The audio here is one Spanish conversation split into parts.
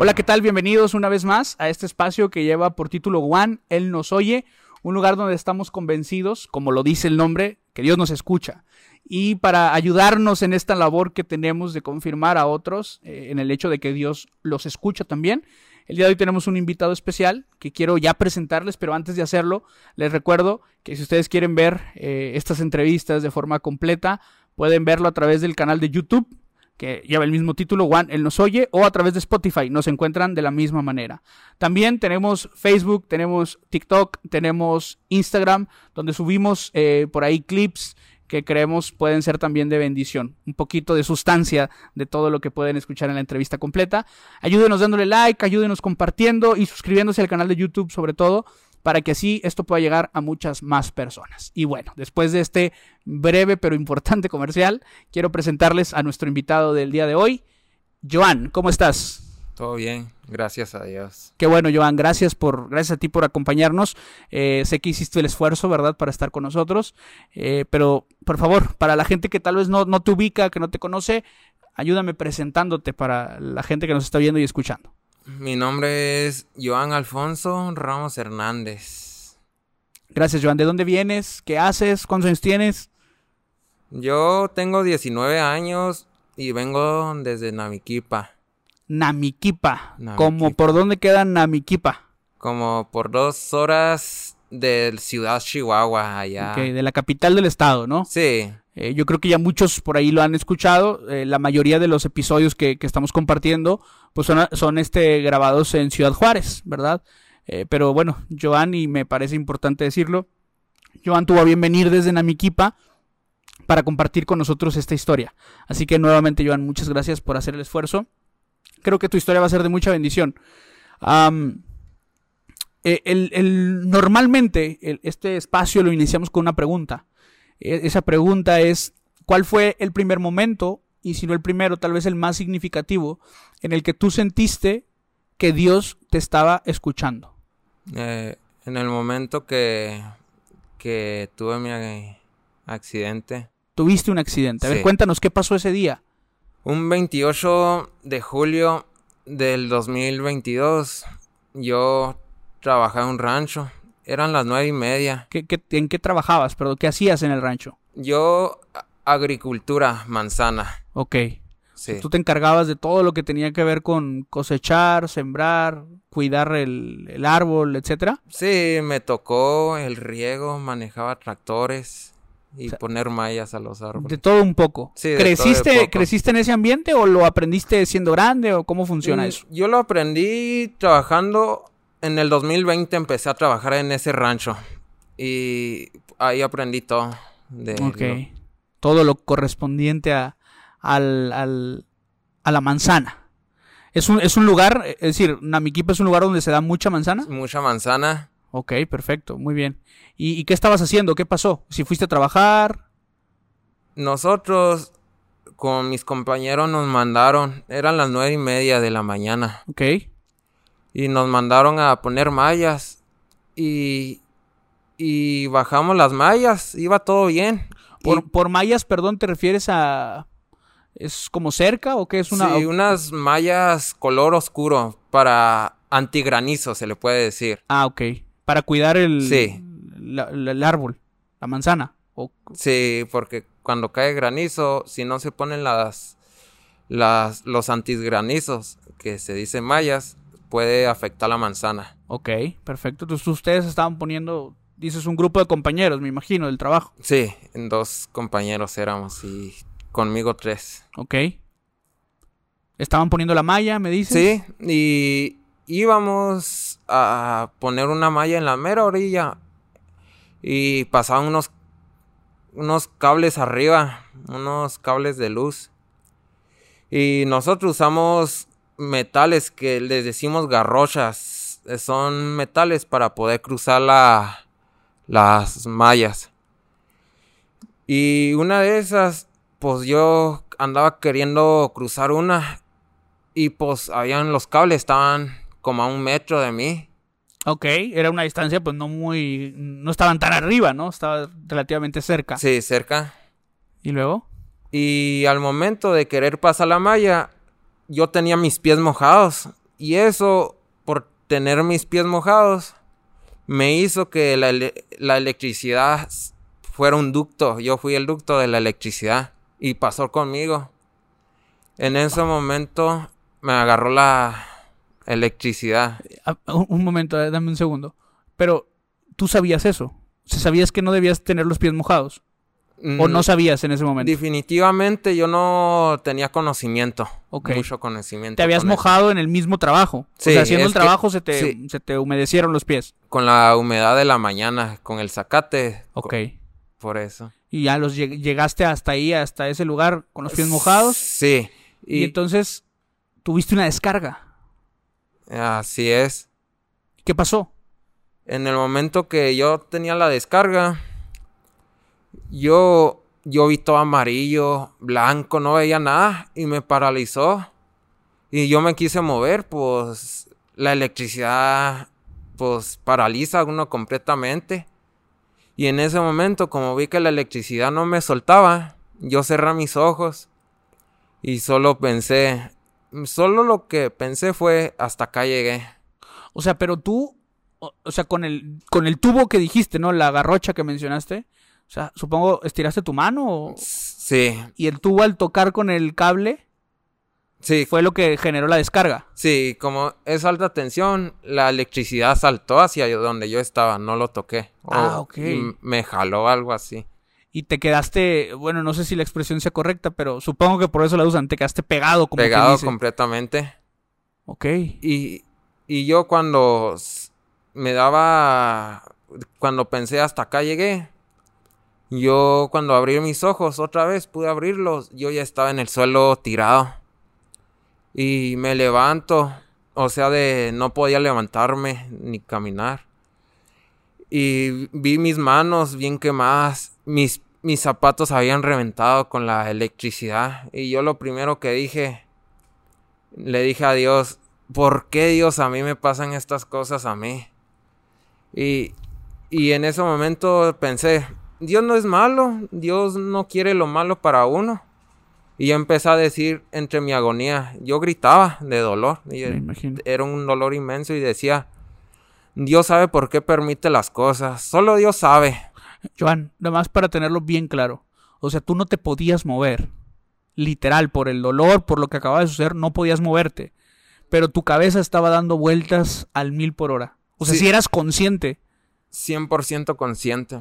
Hola, ¿qué tal? Bienvenidos una vez más a este espacio que lleva por título Juan, Él nos oye, un lugar donde estamos convencidos, como lo dice el nombre, que Dios nos escucha. Y para ayudarnos en esta labor que tenemos de confirmar a otros eh, en el hecho de que Dios los escucha también, el día de hoy tenemos un invitado especial que quiero ya presentarles, pero antes de hacerlo, les recuerdo que si ustedes quieren ver eh, estas entrevistas de forma completa, pueden verlo a través del canal de YouTube que lleva el mismo título, Juan, él nos oye, o a través de Spotify, nos encuentran de la misma manera. También tenemos Facebook, tenemos TikTok, tenemos Instagram, donde subimos eh, por ahí clips que creemos pueden ser también de bendición, un poquito de sustancia de todo lo que pueden escuchar en la entrevista completa. Ayúdenos dándole like, ayúdenos compartiendo y suscribiéndose al canal de YouTube sobre todo para que así esto pueda llegar a muchas más personas. Y bueno, después de este breve pero importante comercial, quiero presentarles a nuestro invitado del día de hoy, Joan, ¿cómo estás? Todo bien, gracias a Dios. Qué bueno, Joan, gracias por, gracias a ti por acompañarnos. Eh, sé que hiciste el esfuerzo, ¿verdad?, para estar con nosotros. Eh, pero, por favor, para la gente que tal vez no, no te ubica, que no te conoce, ayúdame presentándote para la gente que nos está viendo y escuchando. Mi nombre es Joan Alfonso Ramos Hernández. Gracias, Joan. ¿De dónde vienes? ¿Qué haces? ¿Cuántos años tienes? Yo tengo 19 años y vengo desde Namiquipa. Namiquipa. ¿Cómo por dónde queda Namiquipa? Como por dos horas de Ciudad Chihuahua, allá. De la capital del estado, ¿no? Sí. Eh, yo creo que ya muchos por ahí lo han escuchado. Eh, la mayoría de los episodios que, que estamos compartiendo pues son, son, este, grabados en Ciudad Juárez, ¿verdad? Eh, pero bueno, Joan, y me parece importante decirlo, Joan tuvo a bien venir desde Namiquipa para compartir con nosotros esta historia. Así que nuevamente, Joan, muchas gracias por hacer el esfuerzo. Creo que tu historia va a ser de mucha bendición. Um, el, el, normalmente este espacio lo iniciamos con una pregunta. E, esa pregunta es, ¿cuál fue el primer momento, y si no el primero, tal vez el más significativo, en el que tú sentiste que Dios te estaba escuchando? Eh, en el momento que, que tuve mi accidente. Tuviste un accidente. A sí. ver, cuéntanos qué pasó ese día. Un 28 de julio del 2022, yo trabajaba en un rancho eran las nueve y media. ¿Qué, qué, en qué trabajabas? ¿qué hacías en el rancho? Yo, agricultura, manzana. Ok. Sí. Tú te encargabas de todo lo que tenía que ver con cosechar, sembrar, cuidar el, el árbol, etcétera. Sí, me tocó el riego, manejaba tractores y o sea, poner mallas a los árboles. De todo un poco. Sí, ¿Creciste, poco. ¿Creciste en ese ambiente o lo aprendiste siendo grande o cómo funciona Mm, eso? Yo lo aprendí trabajando en el 2020 empecé a trabajar en ese rancho y ahí aprendí todo. De lo... Todo lo correspondiente a, al, al, a la manzana. Es un, es un lugar, es decir, Namiquipa es un lugar donde se da mucha manzana. Mucha manzana. Ok, perfecto, muy bien. ¿Y, ¿Y, qué estabas haciendo? ¿Qué pasó? Si fuiste a trabajar. Nosotros con mis compañeros nos mandaron, eran las nueve y media de la mañana. Ok y nos mandaron a poner mallas y, y bajamos las mallas, iba todo bien. Por, y, por mallas, perdón, ¿te refieres a... ¿Es como cerca o qué es una...? Sí, unas mallas color oscuro para antigranizo, se le puede decir. Ah, ok. Para cuidar el... Sí. La, la, el árbol, la manzana. O... Sí, porque cuando cae granizo, si no se ponen las... las los antigranizos, que se dicen mallas, puede afectar la manzana. Ok, perfecto. Entonces ustedes estaban poniendo, dices, un grupo de compañeros, me imagino, del trabajo. Sí, dos compañeros éramos y conmigo tres. Ok. Estaban poniendo la malla, me dices. Sí, y íbamos a poner una malla en la mera orilla y pasaban unos unos cables arriba, unos cables de luz. Y nosotros usamos metales que les decimos garrochas. Son metales para poder cruzar la, las mallas. Y una de esas, pues yo andaba queriendo cruzar una. Y pues habían los cables, estaban como a un metro de mí. Ok, era una distancia pues no muy... No estaban tan arriba, ¿no? Estaba relativamente cerca. Sí, cerca. ¿Y luego? Y al momento de querer pasar la malla, yo tenía mis pies mojados y eso, por tener mis pies mojados, me hizo que la, ele- la electricidad fuera un ducto. Yo fui el ducto de la electricidad y pasó conmigo. En ese momento me agarró la electricidad. Ah, Un, momento, eh, dame un segundo. Pero tú sabías eso. Sabías que no debías tener los pies mojados. O Mm, no sabías en ese momento. Definitivamente yo no tenía conocimiento. Ok. Mucho conocimiento. Te habías con eso. mojado en el mismo trabajo. Sí, o sea, haciendo el que- trabajo se, te, sí. se te humedecieron los pies. Con la humedad de la mañana, con el zacate. Ok. Por eso. Y ya los lleg- llegaste hasta ahí, hasta ese lugar, con los pies mojados. Sí. Y, Y, entonces tuviste una descarga. así es. ¿Qué pasó? En el momento que yo tenía la descarga, yo, yo vi todo amarillo, blanco, no veía nada y me paralizó. Y yo me quise mover, pues la electricidad, pues paraliza a uno completamente. Y en ese momento, como vi que la electricidad no me soltaba, yo cerré mis ojos y solo pensé, solo lo que pensé fue, hasta acá llegué. O sea, pero tú, o, o sea, con el, con el tubo que dijiste, ¿no? La garrocha que mencionaste. O sea, supongo, estiraste tu mano o- Sí, y el tubo al tocar con el cable sí, fue lo que generó la descarga. Sí, como es alta tensión, la electricidad saltó hacia donde yo estaba, no lo toqué. O- Ah, ok. y me jaló algo así. Y te quedaste, bueno, no sé si la expresión sea correcta, pero supongo que por eso la usan, te quedaste pegado como Pegado dice. completamente. Ok. Y, y yo cuando me daba, cuando pensé hasta acá llegué, yo cuando abrí mis ojos otra vez, pude abrirlos, yo ya estaba en el suelo tirado. Y me levanto, o sea, de no podía levantarme ni caminar. Y vi mis manos bien quemadas, mis, mis zapatos habían reventado con la electricidad. Y yo lo primero que dije, le dije a Dios, ¿por qué Dios a mí me pasan estas cosas a mí? Y, y en ese momento pensé, Dios no es malo, Dios no quiere lo malo para uno. Y yo empecé a decir entre mi agonía, yo gritaba de dolor, y era un dolor inmenso y decía, Dios sabe por qué permite las cosas, solo Dios sabe. Joan, nada más para tenerlo bien claro. O sea, tú no te podías mover. Literal, por el dolor, por lo que acaba de suceder, no podías moverte. Pero tu cabeza estaba dando vueltas al mil por hora. O sea, Sí. si eras consciente. 100% consciente.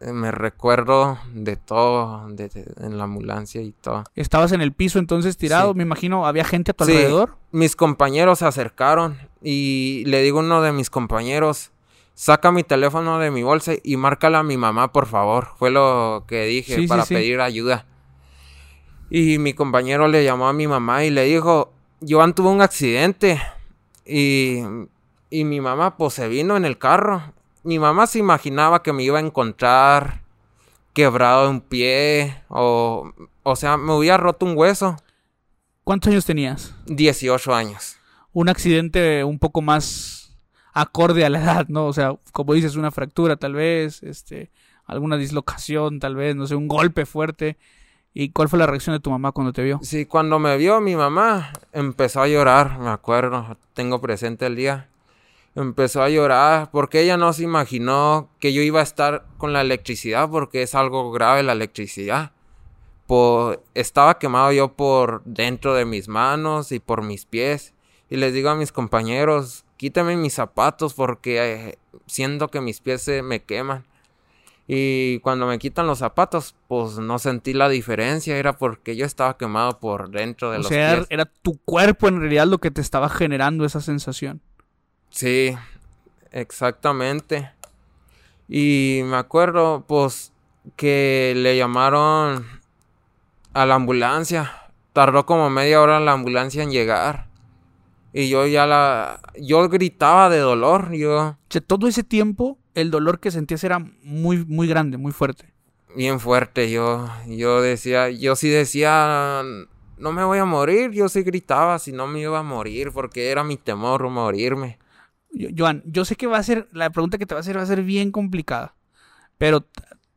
Eh, Me recuerdo de todo, de- de- en la ambulancia y todo. Estabas en el piso entonces tirado. Sí. Me imagino, había gente a tu Sí. alrededor. Mis compañeros se acercaron y le digo a uno de mis compañeros, saca mi teléfono de mi bolsa y márcala a mi mamá, por favor. Fue lo que dije Sí, para pedir ayuda. Y mi compañero le llamó a mi mamá y le dijo, Joan tuvo un accidente. Y, y mi mamá pues se vino en el carro. Mi mamá se imaginaba que me iba a encontrar quebrado un pie o, o sea, me hubiera roto un hueso. ¿Cuántos años tenías? 18 años. Un accidente un poco más acorde a la edad, ¿no? O sea, como dices, una fractura tal vez, este, alguna dislocación tal vez, no sé, un golpe fuerte. ¿Y cuál fue la reacción de tu mamá cuando te vio? Sí, cuando me vio mi mamá, empezó a llorar, me acuerdo, tengo presente el día. Empezó a llorar porque ella no se imaginó que yo iba a estar con la electricidad porque es algo grave la electricidad. Por, estaba quemado yo por dentro de mis manos y por mis pies. Y les digo a mis compañeros, quítame mis zapatos porque eh, siento que mis pies se me queman. Y cuando me quitan los zapatos, pues no sentí la diferencia, era porque yo estaba quemado por dentro de O los sea, pies. era tu cuerpo en realidad lo que te estaba generando esa sensación. Sí, exactamente. Y me acuerdo, pues, que le llamaron a la ambulancia. Tardó como media hora la ambulancia en llegar. Y yo ya la... Yo gritaba de dolor, yo... Sea, todo ese tiempo el dolor que sentías era muy, muy grande, muy fuerte. bien fuerte. Yo, yo decía, yo sí decía, no me voy a morir. Yo sí gritaba si no me iba a morir porque era mi temor morirme. Joan, yo sé que va a ser, la pregunta que te va a hacer va a ser bien complicada, pero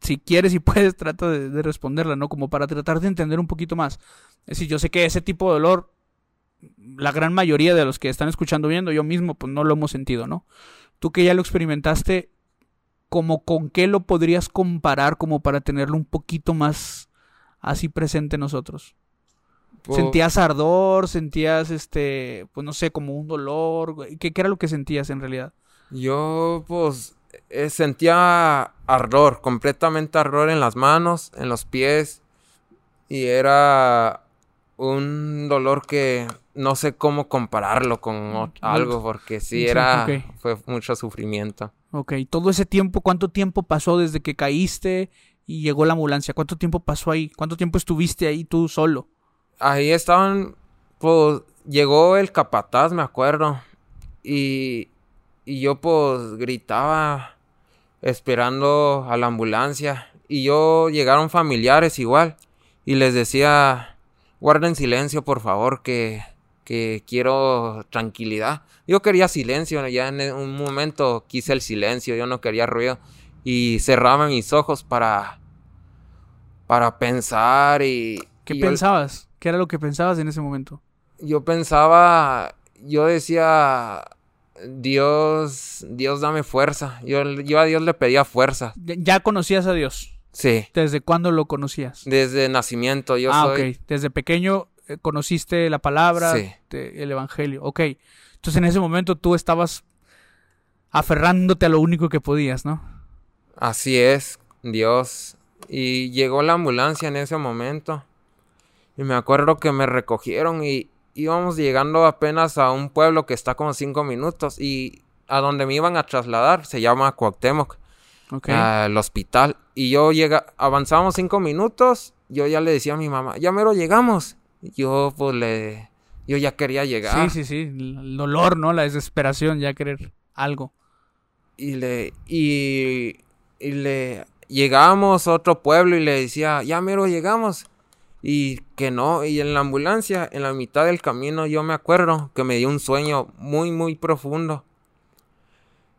si quieres y puedes, trata de, de responderla, ¿no? Como para tratar de entender un poquito más. Es decir, yo sé que ese tipo de dolor la gran mayoría de los que están escuchando viendo, yo mismo, pues no lo hemos sentido, ¿no? Tú que ya lo experimentaste, como con qué lo podrías comparar como para tenerlo un poquito más así presente nosotros? ¿Sentías ardor? ¿Sentías, este, pues no sé, como un dolor? ¿Qué, qué era lo que sentías en realidad? Yo, pues, eh, sentía ardor, completamente ardor en las manos, en los pies. Y era un dolor que no sé cómo compararlo con ot- algo, porque sí era, fue mucho sufrimiento. Ok, todo ese tiempo, ¿cuánto tiempo pasó desde que caíste y llegó la ambulancia? ¿Cuánto tiempo pasó ahí? ¿Cuánto tiempo estuviste ahí tú solo? Ahí estaban, pues, llegó el capataz, me acuerdo. Y, y yo, pues, gritaba esperando a la ambulancia. Y yo, llegaron familiares igual. Y les decía, guarden silencio, por favor, que, que quiero tranquilidad. Yo quería silencio, ya en un momento quise el silencio, yo no quería ruido. Y cerraba mis ojos para, para pensar y... ¿Qué y pensabas? ¿Qué era lo que pensabas en ese momento? yo pensaba, yo decía, Dios, Dios dame fuerza. Yo, yo a Dios le pedía fuerza. Ya- ¿Ya conocías a Dios? Sí, ¿Desde cuándo lo conocías? desde nacimiento yo ah, soy. ok. Desde pequeño eh, conociste la palabra, Sí. te- el evangelio. Ok. Entonces en ese momento tú estabas aferrándote a lo único que podías, ¿no? Así es, Dios. Y llegó la ambulancia en ese momento. Y me acuerdo que me recogieron y íbamos llegando apenas a un pueblo que está como cinco minutos. Y a donde me iban a trasladar se llama Cuauhtémoc. Al hospital. Y yo llega, avanzamos cinco minutos. Yo ya le decía a mi mamá, ya mero llegamos. Y Yo pues le, yo ya quería llegar. Sí, sí, sí. El dolor, ¿no? La desesperación, ya querer algo. Y le, y, y le, llegamos a otro pueblo y le decía, ya mero llegamos. Y que no, y en la ambulancia, en la mitad del camino, yo me acuerdo que me dio un sueño muy, muy profundo.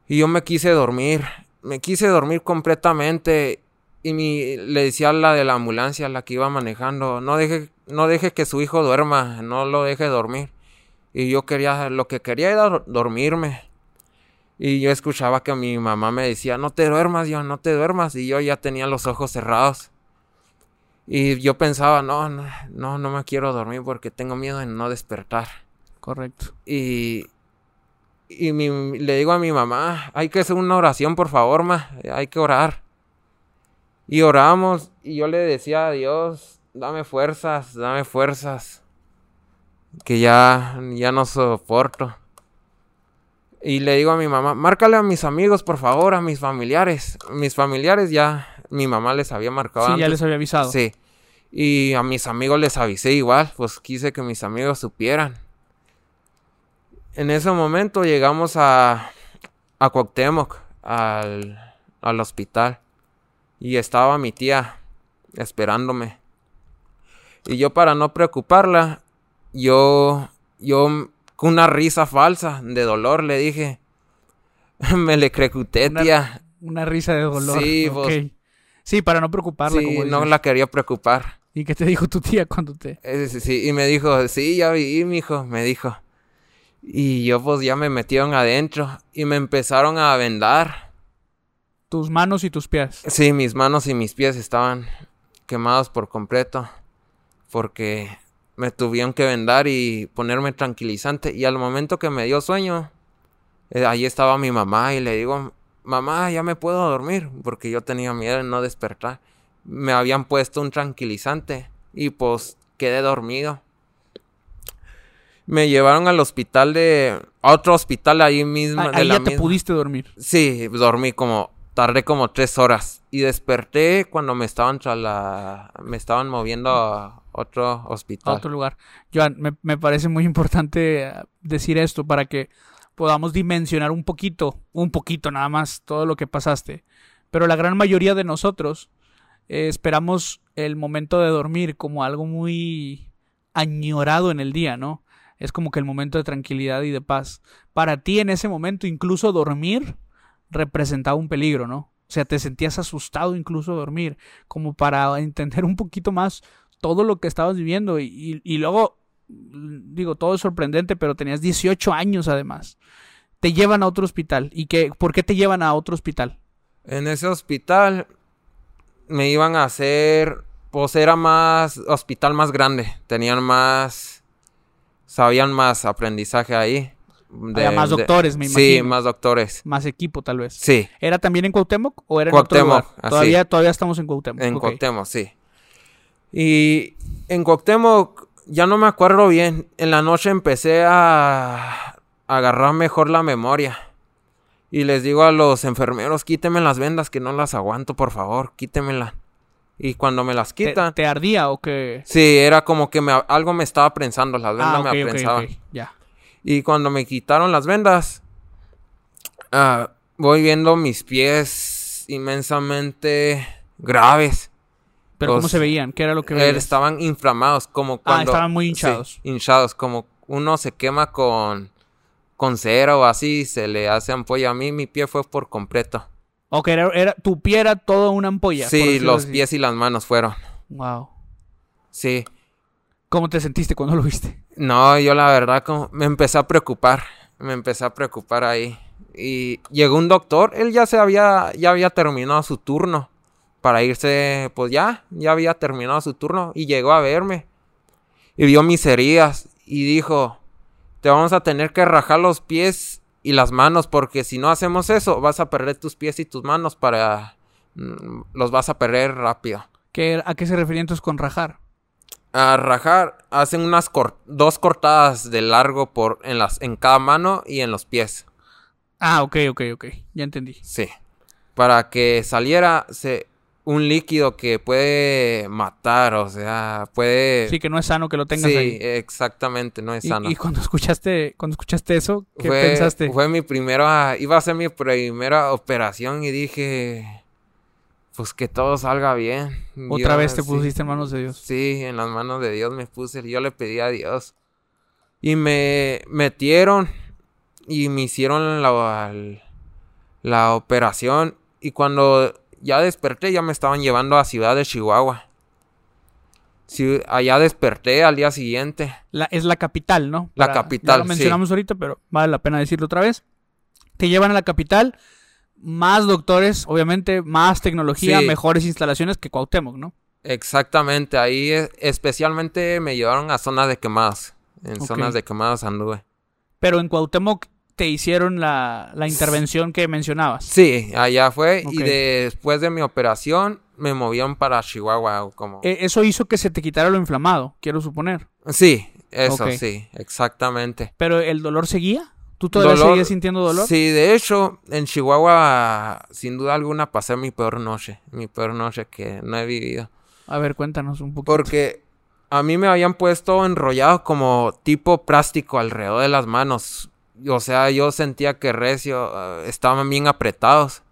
Y yo me quise dormir, me quise dormir completamente. Y mi, le decía a la de la ambulancia, la que iba manejando, no deje, no deje que su hijo duerma, no lo deje dormir. Y yo quería, lo que quería era dor- dormirme. Y yo escuchaba que mi mamá me decía, no te duermas, yo no te duermas. Y yo ya tenía los ojos cerrados. Y yo pensaba, no, no, no, no me quiero dormir porque tengo miedo de no despertar. Correcto. Y, y mi- le digo a mi mamá, hay que hacer una oración, por favor, ma, hay que orar. Y oramos y yo le decía a Dios, dame fuerzas, dame fuerzas, que ya, ya no soporto. Y le digo a mi mamá, márcale a mis amigos, por favor, a mis familiares. Mis familiares ya, mi mamá les había marcado Sí, ya les había avisado. Sí. Y a mis amigos les avisé igual, pues quise que mis amigos supieran. En ese momento llegamos a, a Cuauhtémoc, al, al hospital. Y estaba mi tía esperándome. Y yo para no preocuparla, yo, yo con una risa falsa de dolor le dije, me le crecuté, Una- tía. Una risa de dolor. Sí, vos- Sí, para no preocuparla, Sí, como no la quería preocupar. ¿Y qué te dijo tu tía cuando te...? Eh, sí, sí, y me dijo, sí, ya vi, mijo, me dijo. Y yo pues ya me metieron adentro y me empezaron a vendar. Tus manos y tus pies. Sí, mis manos y mis pies estaban quemados por completo porque me tuvieron que vendar y ponerme tranquilizante. Y al momento que me dio sueño, eh, ahí estaba mi mamá y le digo, mamá, ya me puedo dormir porque yo tenía miedo de no despertar. Me habían puesto un tranquilizante y pues quedé dormido. Me llevaron al hospital de... A otro hospital ahí mismo. Ah, de ahí la ya te pudiste dormir. Sí, dormí como, tardé como tres horas y desperté cuando me estaban trasla- me estaban moviendo a otro a hospital. otro lugar. Joan, me, me parece muy importante decir esto para que podamos dimensionar un poquito, un poquito nada más, todo lo que pasaste. Pero la gran mayoría de nosotros eh, esperamos el momento de dormir como algo muy añorado en el día, ¿no? Es como que el momento de tranquilidad y de paz. Para ti en ese momento incluso dormir representaba un peligro, ¿no? O sea, te sentías asustado incluso dormir, como para entender un poquito más todo lo que estabas viviendo y, luego digo, todo es sorprendente, pero tenías 18 años además. Te llevan a otro hospital. ¿Y qué, por qué te llevan a otro hospital? En ese hospital me iban a hacer, pues era más, hospital más grande, tenían más, sabían más aprendizaje ahí. Había más doctores, me imagino. Sí, más doctores. Más equipo, tal vez. Sí. ¿Era también en Cuauhtémoc o era en otro lugar? Todavía, todavía estamos en Cuauhtémoc. En ok. Cuauhtémoc, sí. Y en Cuauhtémoc, ya no me acuerdo bien. En la noche empecé a agarrar mejor la memoria. Y les digo a los enfermeros, quítenme las vendas que no las aguanto, por favor, quítenmelas. Y cuando me las ¿Te, quitan... te ardía o qué? Sí, era como que me, algo me estaba prensando, las vendas Ah, ok, me ok, aprensaban. ok, Ya. Y cuando me quitaron las vendas, ah, voy viendo mis pies inmensamente graves. ¿Pero cómo se veían? ¿Qué era lo que Eh, veías? estaban inflamados, como Ah, cuando... estaban muy sí, hinchados. hinchados, como uno se quema con, con cera o así, se le hace ampolla. A mí mi pie fue por completo. Ok, era, era- tu pie era toda una ampolla. sí, los así. pies y las manos fueron. Wow. Sí. ¿Cómo te sentiste cuando lo viste? No, yo la verdad como me empecé a preocupar. Me empecé a preocupar ahí. Y llegó un doctor, él ya se había, ya había terminado su turno. Para irse, pues ya, ya había terminado su turno. Y llegó a verme. Y vio mis heridas. Y dijo, te vamos a tener que rajar los pies y las manos. Porque si no hacemos eso, vas a perder tus pies y tus manos para... mm, Los vas a perder rápido. ¿Qué, ¿A qué se refería entonces con rajar? A rajar hacen unas cor- dos cortadas de largo por en las en cada mano y en los pies. Ah, ok, ok, ok. Ya entendí. Sí. Para que saliera se- un líquido que puede matar, o sea, puede Sí, que no es sano que lo tengas Sí, ahí. exactamente, no es Y- sano. Y, cuando escuchaste, cuando escuchaste eso, ¿qué fue, pensaste? Fue mi primera, iba a ser mi primera operación y dije, pues que todo salga bien. Otra Yo, vez te sí. pusiste en manos de Dios. Sí, en las manos de Dios me puse. Yo le pedí a Dios. Y me metieron y me hicieron la, la operación. Y cuando ya desperté, ya me estaban llevando a Ciudad de Chihuahua. Sí, allá desperté al día siguiente. La, es la capital, ¿no? La ya capital, lo sí. mencionamos ahorita, pero vale la pena decirlo otra vez. Te llevan a la capital, más doctores, obviamente, más tecnología, Sí. mejores instalaciones que Cuauhtémoc, ¿no? Exactamente, ahí eh, especialmente me llevaron a zonas de quemadas. En zonas de quemadas anduve. Pero en Cuauhtémoc te hicieron la, la intervención que mencionabas. Sí, allá fue. Y después de mi operación me movían para Chihuahua. Como... E- eso hizo que se te quitara lo inflamado, quiero suponer. Sí, eso sí, exactamente. Pero el dolor seguía. ¿Tú todavía Dolor- seguías sintiendo dolor? Sí, de hecho, en Chihuahua, sin duda alguna, pasé mi peor noche. Mi peor noche que no he vivido. A ver, cuéntanos un poquito. Porque a mí me habían puesto enrollado como tipo plástico alrededor de las manos. O sea, yo sentía que recio, eh, estaban bien apretados.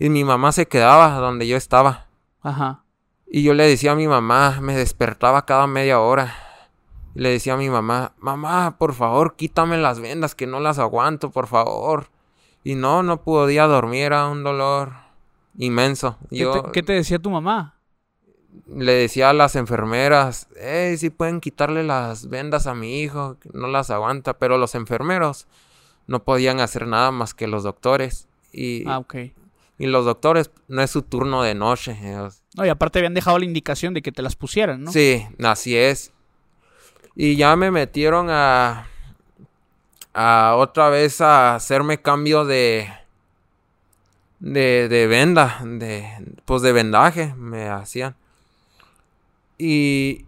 Y mi mamá se quedaba donde yo estaba. Ajá. Y yo le decía a mi mamá, me despertaba cada media hora. Y le decía a mi mamá, mamá, por favor, quítame las vendas, que no las aguanto, por favor. Y no, no podía dormir, era un dolor inmenso. ¿Qué, Yo te, qué te decía tu mamá? le decía a las enfermeras, hey, si pueden quitarle las vendas a mi hijo, no las aguanta. Pero los enfermeros no podían hacer nada más que los doctores. Y, Ah, ok. y los doctores no es su turno de noche. eh, No, y aparte habían dejado la indicación de que te las pusieran, ¿no? Sí, así es. Y ya me metieron a, a otra vez a hacerme cambio de, de, de venda, de, pues de vendaje me hacían. Y,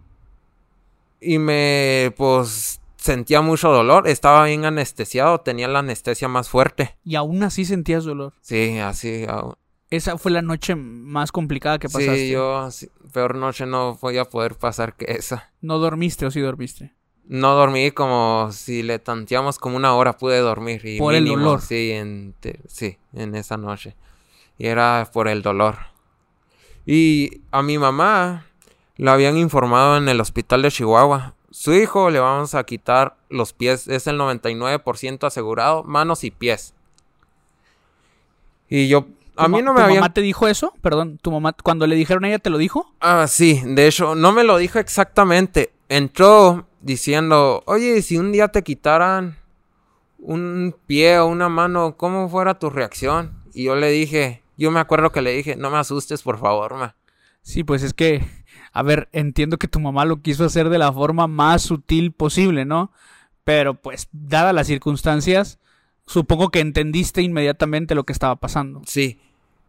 y me, pues, sentía mucho dolor. Estaba bien anestesiado, tenía la anestesia más fuerte. Y aún así sentías dolor. Sí, así. aún- Esa fue la noche más complicada que pasaste. Sí, yo, sí, peor noche no voy a poder pasar que esa. ¿No dormiste o sí dormiste? No dormí como si le tanteamos como una hora pude dormir. Y Por el mínimo, dolor. Sí en, sí, en esa noche. Y era por el dolor. Y a mi mamá la habían informado en el hospital de Chihuahua. Su hijo le vamos a quitar los pies. Es el 99% asegurado. Manos y pies. Y yo... A ¿Tu mí no me ¿Tu habían... mamá te dijo eso? Perdón, ¿tu mamá cuando le dijeron a ella te lo dijo? Ah, sí, de hecho, no me lo dijo exactamente. Entró diciendo, oye, si un día te quitaran un pie o una mano, ¿cómo fuera tu reacción? Y yo le dije, yo me acuerdo que le dije, no me asustes, por favor, ma. Sí, pues es que, a ver, entiendo que tu mamá lo quiso hacer de la forma más sutil posible, ¿no? Pero pues, dadas las circunstancias, supongo que entendiste inmediatamente lo que estaba pasando. Sí.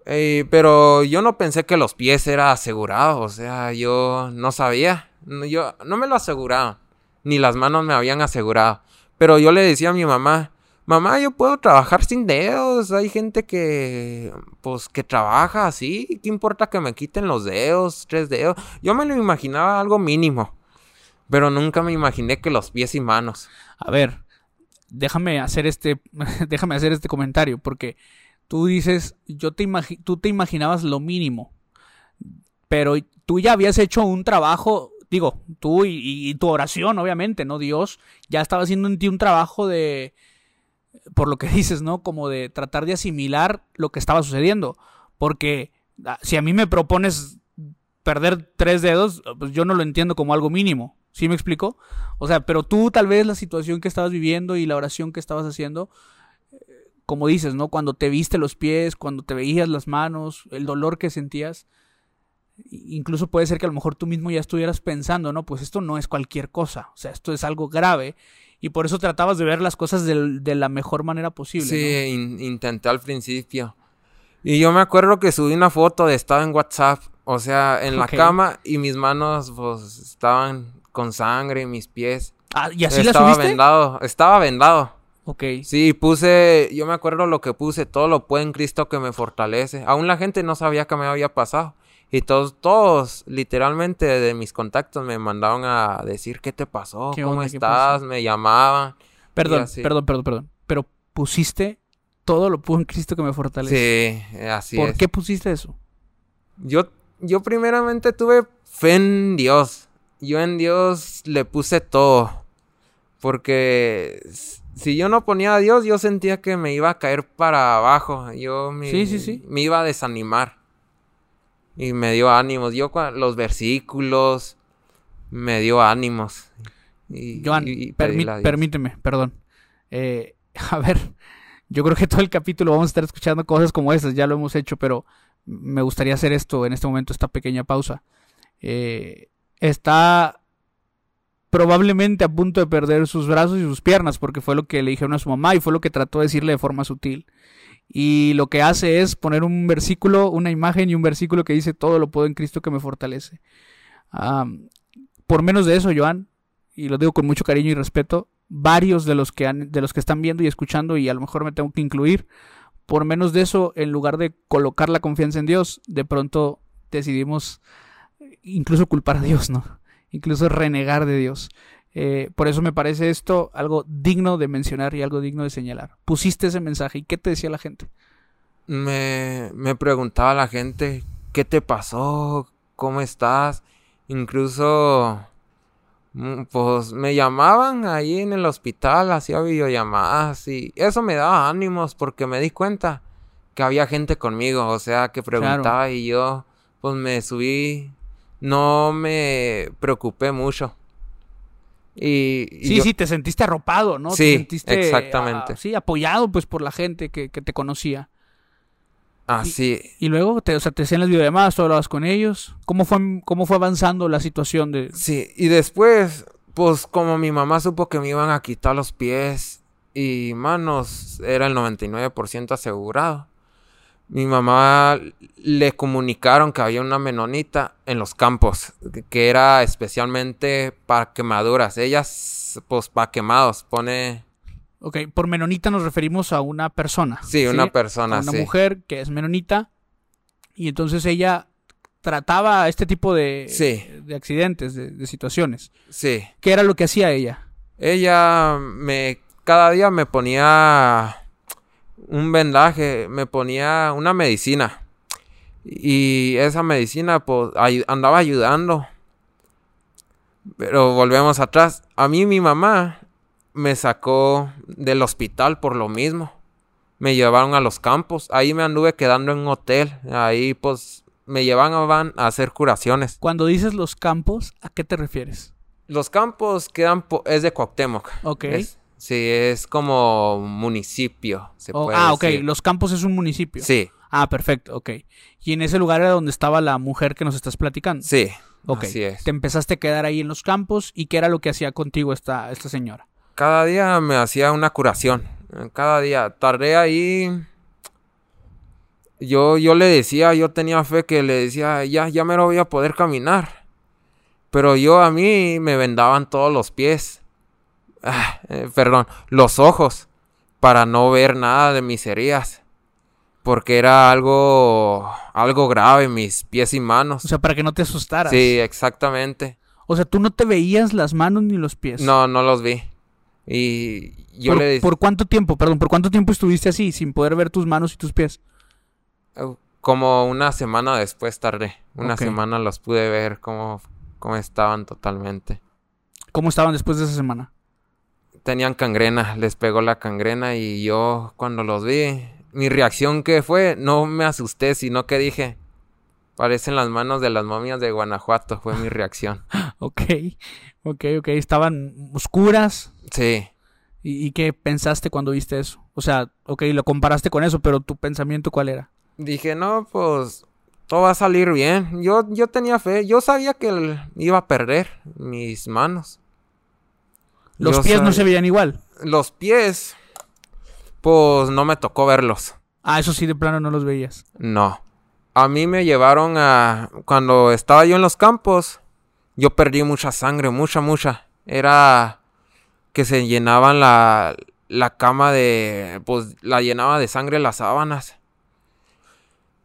Eh, pero yo no pensé que los pies era asegurado, o sea, yo no sabía, yo no me lo aseguraba, ni las manos me habían asegurado. Pero yo le decía a mi mamá, mamá, yo puedo trabajar sin dedos, hay gente que, pues, que trabaja así, ¿qué importa que me quiten los dedos, tres dedos? Yo me lo imaginaba algo mínimo, pero nunca me imaginé que los pies y manos. A ver, déjame hacer este, déjame hacer este comentario, porque tú dices, yo te tú te imaginabas lo mínimo, pero tú ya habías hecho un trabajo, digo, tú y, tu oración, obviamente, ¿no? Dios ya estaba haciendo en ti un trabajo de, por lo que dices, ¿no? Como de tratar de asimilar lo que estaba sucediendo, porque ah, si a mí me propones perder tres dedos, pues yo no lo entiendo como algo mínimo. ¿Sí me explico? O sea, pero tú tal vez la situación que estabas viviendo y la oración que estabas haciendo, como dices, ¿no? Cuando te viste los pies, cuando te veías las manos, el dolor que sentías, incluso puede ser que a lo mejor tú mismo ya estuvieras pensando, ¿no? Pues esto no es cualquier cosa, o sea, esto es algo grave y por eso tratabas de ver las cosas de, la mejor manera posible. Sí, intenté al principio. Y yo me acuerdo que subí una foto de estaba en WhatsApp, o sea, en la cama y mis manos pues estaban con sangre mis pies. Ah, ¿y así estaba la subiste? vendado, estaba vendado. Ok. Sí, puse, yo me acuerdo lo que puse, todo lo puede en Cristo que me fortalece. Aún la gente no sabía que me había pasado. Y todos, todos, literalmente de mis contactos me mandaron a decir qué te pasó, cómo estás, me llamaban. Perdón, perdón, perdón, perdón. Pero pusiste todo lo puedo en Cristo que me fortalece. Sí, así es. ¿Por qué pusiste eso? Yo, yo primeramente tuve fe en Dios yo en Dios le puse todo. Porque si yo no ponía a Dios, yo sentía que me iba a caer para abajo. Yo me, me iba a desanimar. Y me dio ánimos. Yo los versículos me dio ánimos. Y, Joan, permíteme, perdón. Eh, a ver, yo creo que todo el capítulo vamos a estar escuchando cosas como esas, ya lo hemos hecho, pero me gustaría hacer esto en este momento, esta pequeña pausa. Eh, está probablemente a punto de perder sus brazos y sus piernas, porque fue lo que le dijeron a su mamá y fue lo que trató de decirle de forma sutil. Y lo que hace es poner un versículo, una imagen y un versículo que dice, todo lo puedo en Cristo que me fortalece. por menos de eso, Joan, y lo digo con mucho cariño y respeto, varios de los que han, de los que están viendo y escuchando, y a lo mejor me tengo que incluir, por menos de eso, en lugar de colocar la confianza en Dios, de pronto decidimos incluso culpar a Dios, ¿no? Incluso renegar de Dios. Eh, por eso me parece esto algo digno de mencionar y algo digno de señalar. Pusiste ese mensaje y ¿qué te decía la gente? Me, me preguntaba la gente, ¿qué te pasó? ¿Cómo estás? Incluso, mm, pues me llamaban ahí en el hospital, hacía videollamadas y eso me daba ánimos porque me di cuenta que había gente conmigo, o sea, que preguntaba y yo, pues me subí no me preocupé mucho. Y, sí, sí, te sentiste arropado, ¿no? Sí, te sentiste, exactamente. sí, apoyado pues por la gente que, te conocía. Así. Y, luego, te, o sea, te hacían las videollamadas, tú hablabas con ellos. ¿Cómo fue, ¿Cómo fue avanzando la situación de...? Sí, y después, pues como mi mamá supo que me iban a quitar los pies y manos, era el 99% asegurado mi mamá le comunicaron que había una menonita en los campos, que era especialmente para quemaduras. Ellas, pues, para quemados, pone... Ok, por menonita nos referimos a una persona. Sí, una persona, Una mujer que es menonita. Y entonces ella trataba este tipo de, de accidentes, de, de, situaciones. Sí. ¿Qué era lo que hacía ella? Ella me... Cada día me ponía un vendaje, me ponía una medicina. Y esa medicina pues andaba ayudando. Pero volvemos atrás. A mí mi mamá me sacó del hospital por lo mismo. Me llevaron a los campos. Ahí me anduve quedando en un hotel. Ahí pues me llevaban a hacer curaciones. Cuando dices los campos, ¿a qué te refieres? Los campos quedan, es de Cuauhtémoc. Ok. Es- sí, es como municipio, se Oh, puede ah, ok. decir. Los Campos es un municipio. Sí, Ah, perfecto, ok. Y en ese lugar era donde estaba la mujer que nos estás platicando. sí, Ok. así es. Te empezaste a quedar ahí en los campos y qué era lo que hacía contigo esta, esta señora. Cada día me hacía una curación. Cada día. Tardé ahí. Yo, yo le decía, yo tenía fe que le decía, ya, ya me lo voy a poder caminar. Pero yo a mí me vendaban todos los pies. Ah, eh, perdón, los ojos. Para no ver nada de mis heridas. Porque era algo, algo grave, mis pies y manos. O sea, para que no te asustaras. Sí, exactamente. O sea, tú no te veías las manos ni los pies. No, no los vi. Y yo ¿Por, le. ¿Por cuánto tiempo? Perdón, ¿por cuánto tiempo estuviste así sin poder ver tus manos y tus pies? Como una semana después tardé. Una semana los pude ver cómo, cómo estaban totalmente. ¿Cómo estaban después de esa semana? Tenían cangrena, les pegó la cangrena y yo cuando los vi, mi reacción que fue, no me asusté, sino que dije, parecen las manos de las momias de Guanajuato, fue mi reacción. Ok, ok, ok. Estaban oscuras. Sí, ¿Y, y qué pensaste cuando viste eso? O sea, ok, lo comparaste con eso, pero tu pensamiento cuál era? dije, no, pues todo va a salir bien. Yo, yo tenía fe, yo sabía que el- iba a perder mis manos. Los Yo pies no se veían igual. Los pies, pues no me tocó verlos. Ah, eso sí, de plano no los veías. No. A mí me llevaron a... Cuando estaba yo en los campos, yo perdí mucha sangre, mucha, mucha. Era que se llenaban la, la cama de... Pues la llenaba de sangre las sábanas.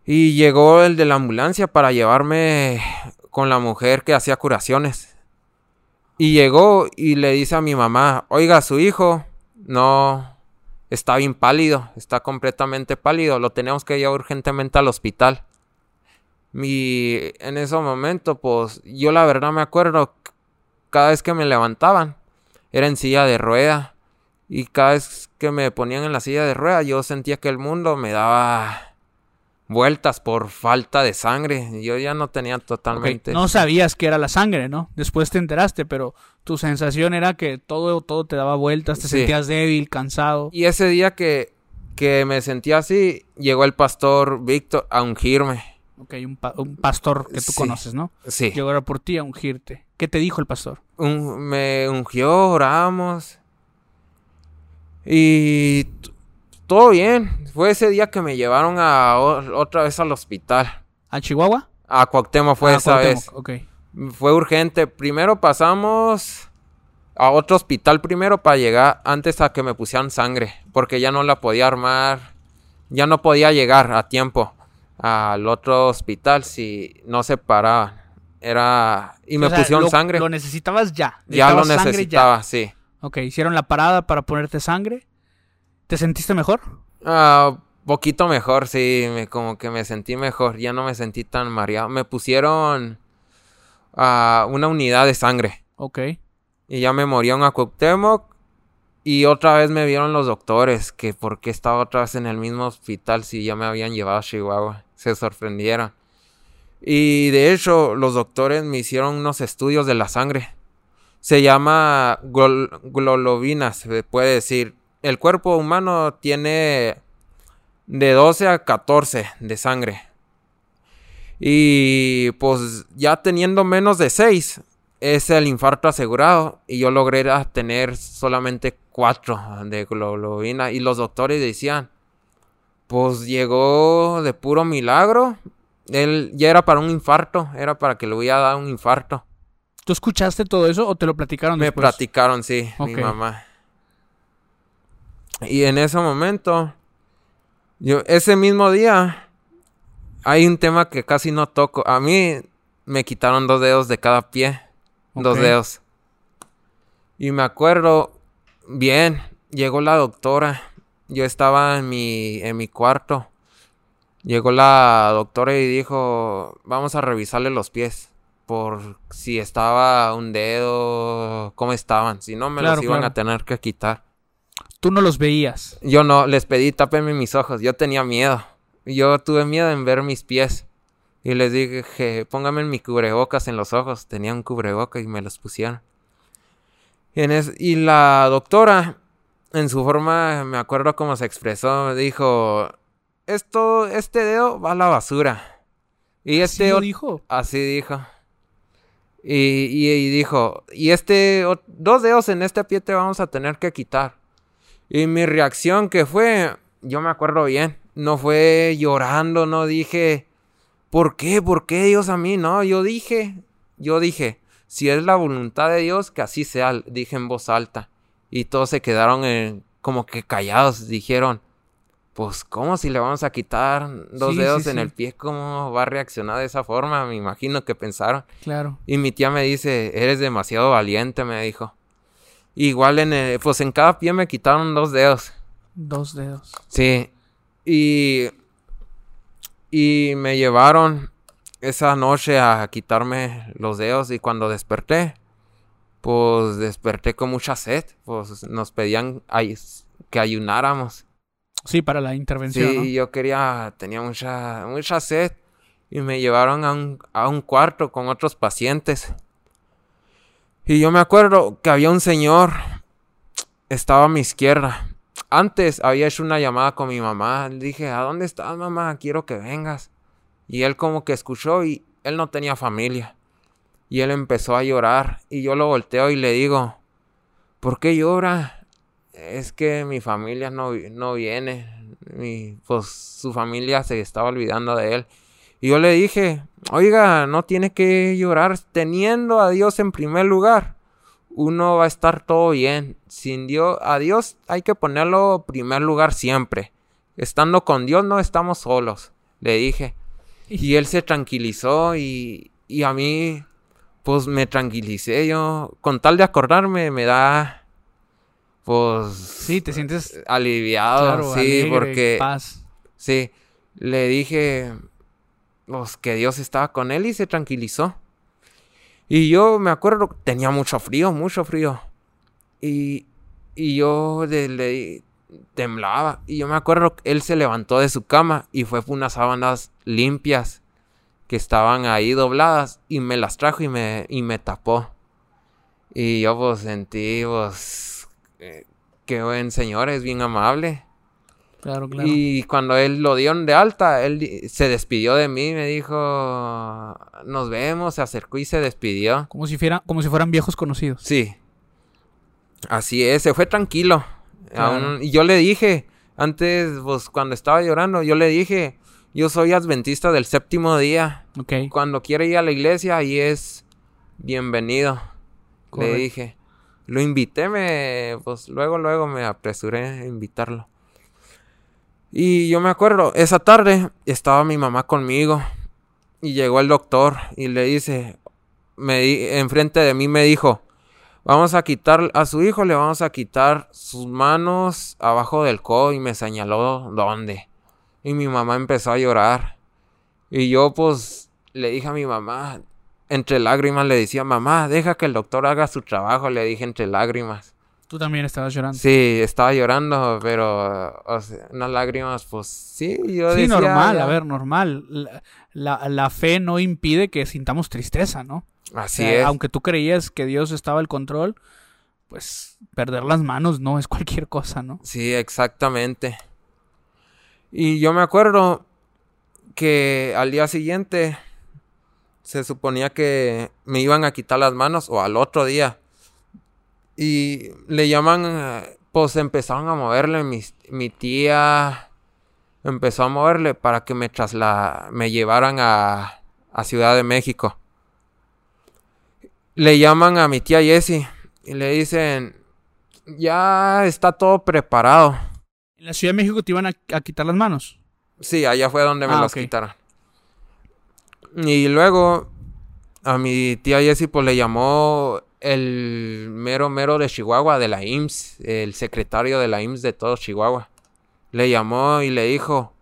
Y llegó el de la ambulancia para llevarme con la mujer que hacía curaciones. Y llegó y le dice a mi mamá, oiga, su hijo no está bien pálido, está completamente pálido, lo tenemos que llevar urgentemente al hospital. Y en ese momento, pues yo la verdad me acuerdo, cada vez que me levantaban, era en silla de rueda. Y cada vez que me ponían en la silla de rueda, yo sentía que el mundo me daba vueltas por falta de sangre. Yo ya no tenía totalmente... No sabías que era la sangre, ¿no? Después te enteraste, pero tu sensación era que todo, todo te daba vueltas, te Sí. sentías débil, cansado. Y ese día que, que me sentía así, llegó el pastor Víctor a ungirme. Ok, un, pa- un pastor que tú Sí. conoces, ¿no? Sí. Llegó ahora por ti a ungirte. ¿Qué te dijo el pastor? Un- me ungió, oramos. Y todo bien. Fue ese día que me llevaron a otra vez al hospital. ¿A Chihuahua? A Cuauhtémoc fue Ah, esa Cuauhtémoc, vez. Ok. Fue urgente. Primero pasamos a otro hospital primero para llegar antes a que me pusieran sangre. Porque ya no la podía armar. Ya no podía llegar a tiempo al otro hospital si no se paraban. Era... Y me O sea, pusieron lo- sangre. Lo necesitabas ya. ya lo necesitaba, sí. Ok, hicieron la parada para ponerte sangre. ¿Te sentiste mejor? Ah, poquito mejor, sí, me, como que me sentí mejor, ya no me sentí tan mareado. Me pusieron ah, una unidad de sangre Ok. y ya me morían a Cuauhtémoc y otra vez me vieron los doctores que por qué estaba otra vez en el mismo hospital si ya me habían llevado a Chihuahua, se sorprendieron. Y de hecho los doctores me hicieron unos estudios de la sangre. Se llama globulina, se puede decir. El cuerpo humano tiene de 12 a 14 de sangre. Y pues ya teniendo menos de 6 es el infarto asegurado. Y yo logré tener solamente 4 de globulina. Y los doctores decían, pues llegó de puro milagro. Él ya era para un infarto, era para que le hubiera dado un infarto. ¿Tú escuchaste todo eso o te lo platicaron Me después? platicaron, sí, mi mamá. Y en ese momento, yo, ese mismo día, hay un tema que casi no toco. A mí me quitaron dos dedos de cada pie. Dos dedos. Y me acuerdo, bien, llegó la doctora. Yo estaba en mi, en mi cuarto. Llegó la doctora y dijo, vamos a revisarle los pies. Por si estaba un dedo, cómo estaban. Si no, me Claro, los iban claro. a tener que quitar. Tú no los veías. Yo no, les pedí, tápenme mis ojos. Yo tenía miedo. Yo tuve miedo en ver mis pies. Y les dije, póngame mi cubrebocas en los ojos. Tenía un cubrebocas y me los pusieron. En es- y la doctora, en su forma, me acuerdo cómo se expresó, dijo, esto, este dedo va a la basura. Y este ¿Sí lo dijo? Así dijo. Y, y- y dijo, y este, dos dedos en este pie te vamos a tener que quitar. Y mi reacción que fue, yo me acuerdo bien, no fue llorando, no dije, ¿por qué? ¿Por qué Dios a mí? No, yo dije, yo dije, si es la voluntad de Dios, que así sea, dije en voz alta. Y todos se quedaron en- como que callados, dijeron, pues, ¿cómo si le vamos a quitar dos Sí, dedos sí, en sí. el pie? ¿Cómo va a reaccionar de esa forma? Me imagino que pensaron. Claro. Y mi tía me dice, eres demasiado valiente, me dijo. Igual en el- pues en cada pie me quitaron dos dedos. Dos dedos. Sí. Y y me llevaron esa noche a quitarme los dedos y cuando desperté, pues desperté con mucha sed, pues nos pedían ay- que ayunáramos. Sí, para la intervención. Sí, ¿no? yo quería, tenía mucha, mucha sed y me llevaron a un, a un cuarto con otros pacientes. Y yo me acuerdo que había un señor, estaba a mi izquierda. Antes había hecho una llamada con mi mamá. Le dije, ¿a dónde estás, mamá? Quiero que vengas. Y él como que escuchó y él no tenía familia. Y él empezó a llorar. Y yo lo volteo y le digo, ¿por qué llora? Es que mi familia no, no viene. Mi, pues su familia se estaba olvidando de él. Y yo le dije, oiga, no tiene que llorar teniendo a Dios en primer lugar. Uno va a estar todo bien. Sin Dios, a Dios hay que ponerlo en primer lugar siempre. Estando con Dios no estamos solos, le dije. Y él se tranquilizó y, y a mí, pues me tranquilicé yo. Con tal de acordarme, me da, pues, Sí, te sientes aliviado. claro, sí, alegre, porque, paz. sí, le dije, pues, que Dios estaba con él y se tranquilizó. Y yo me acuerdo, tenía mucho frío, mucho frío. Y, y yo le temblaba. Y yo me acuerdo que él se levantó de su cama y fue por unas sábanas limpias que estaban ahí dobladas y me las trajo y me, y me tapó. Y yo pues sentí, pues, eh, qué buen señor, es bien amable. Claro, claro. Y cuando él lo dieron de alta, él se despidió de mí, me dijo, nos vemos, se acercó y se despidió. Como si fuera, como si fueran viejos conocidos. Sí. Así es, se fue tranquilo. Claro. Y yo le dije, antes, pues cuando estaba llorando, yo le dije, yo soy adventista del séptimo día. Ok. Cuando quiere ir a la iglesia, ahí es bienvenido. Le dije. Lo invité, me, pues luego, luego me apresuré a invitarlo. Y yo me acuerdo, esa tarde estaba mi mamá conmigo y llegó el doctor y le dice, me di- enfrente de mí me dijo, vamos a quitar a su hijo, le vamos a quitar sus manos abajo del codo y me señaló dónde. Y mi mamá empezó a llorar. Y yo pues le dije a mi mamá, entre lágrimas le decía, mamá, deja que el doctor haga su trabajo, le dije entre lágrimas. Tú también estabas llorando. Sí, estaba llorando, pero o sea, unas lágrimas, pues sí, yo Sí, decía, normal, ya. a ver, normal. La, la- la fe no impide que sintamos tristeza, ¿no? O Así sea, es. Aunque tú creías que Dios estaba al control, pues perder las manos no es cualquier cosa, ¿no? Sí, exactamente. Y yo me acuerdo que al día siguiente se suponía que me iban a quitar las manos o al otro día. Y le llaman, pues empezaron a moverle, mi, mi tía empezó a moverle para que me trasla me llevaran a, a Ciudad de México. Le llaman a mi tía Jessie y le dicen, ya está todo preparado. En la Ciudad de México te iban a, a quitar las manos. Sí, allá fue donde me Ah, ok. quitaron. Y luego a mi tía Jessie pues le llamó el mero mero de Chihuahua, de la IMSS, el secretario de la IMSS de todo Chihuahua. Le llamó y le dijo,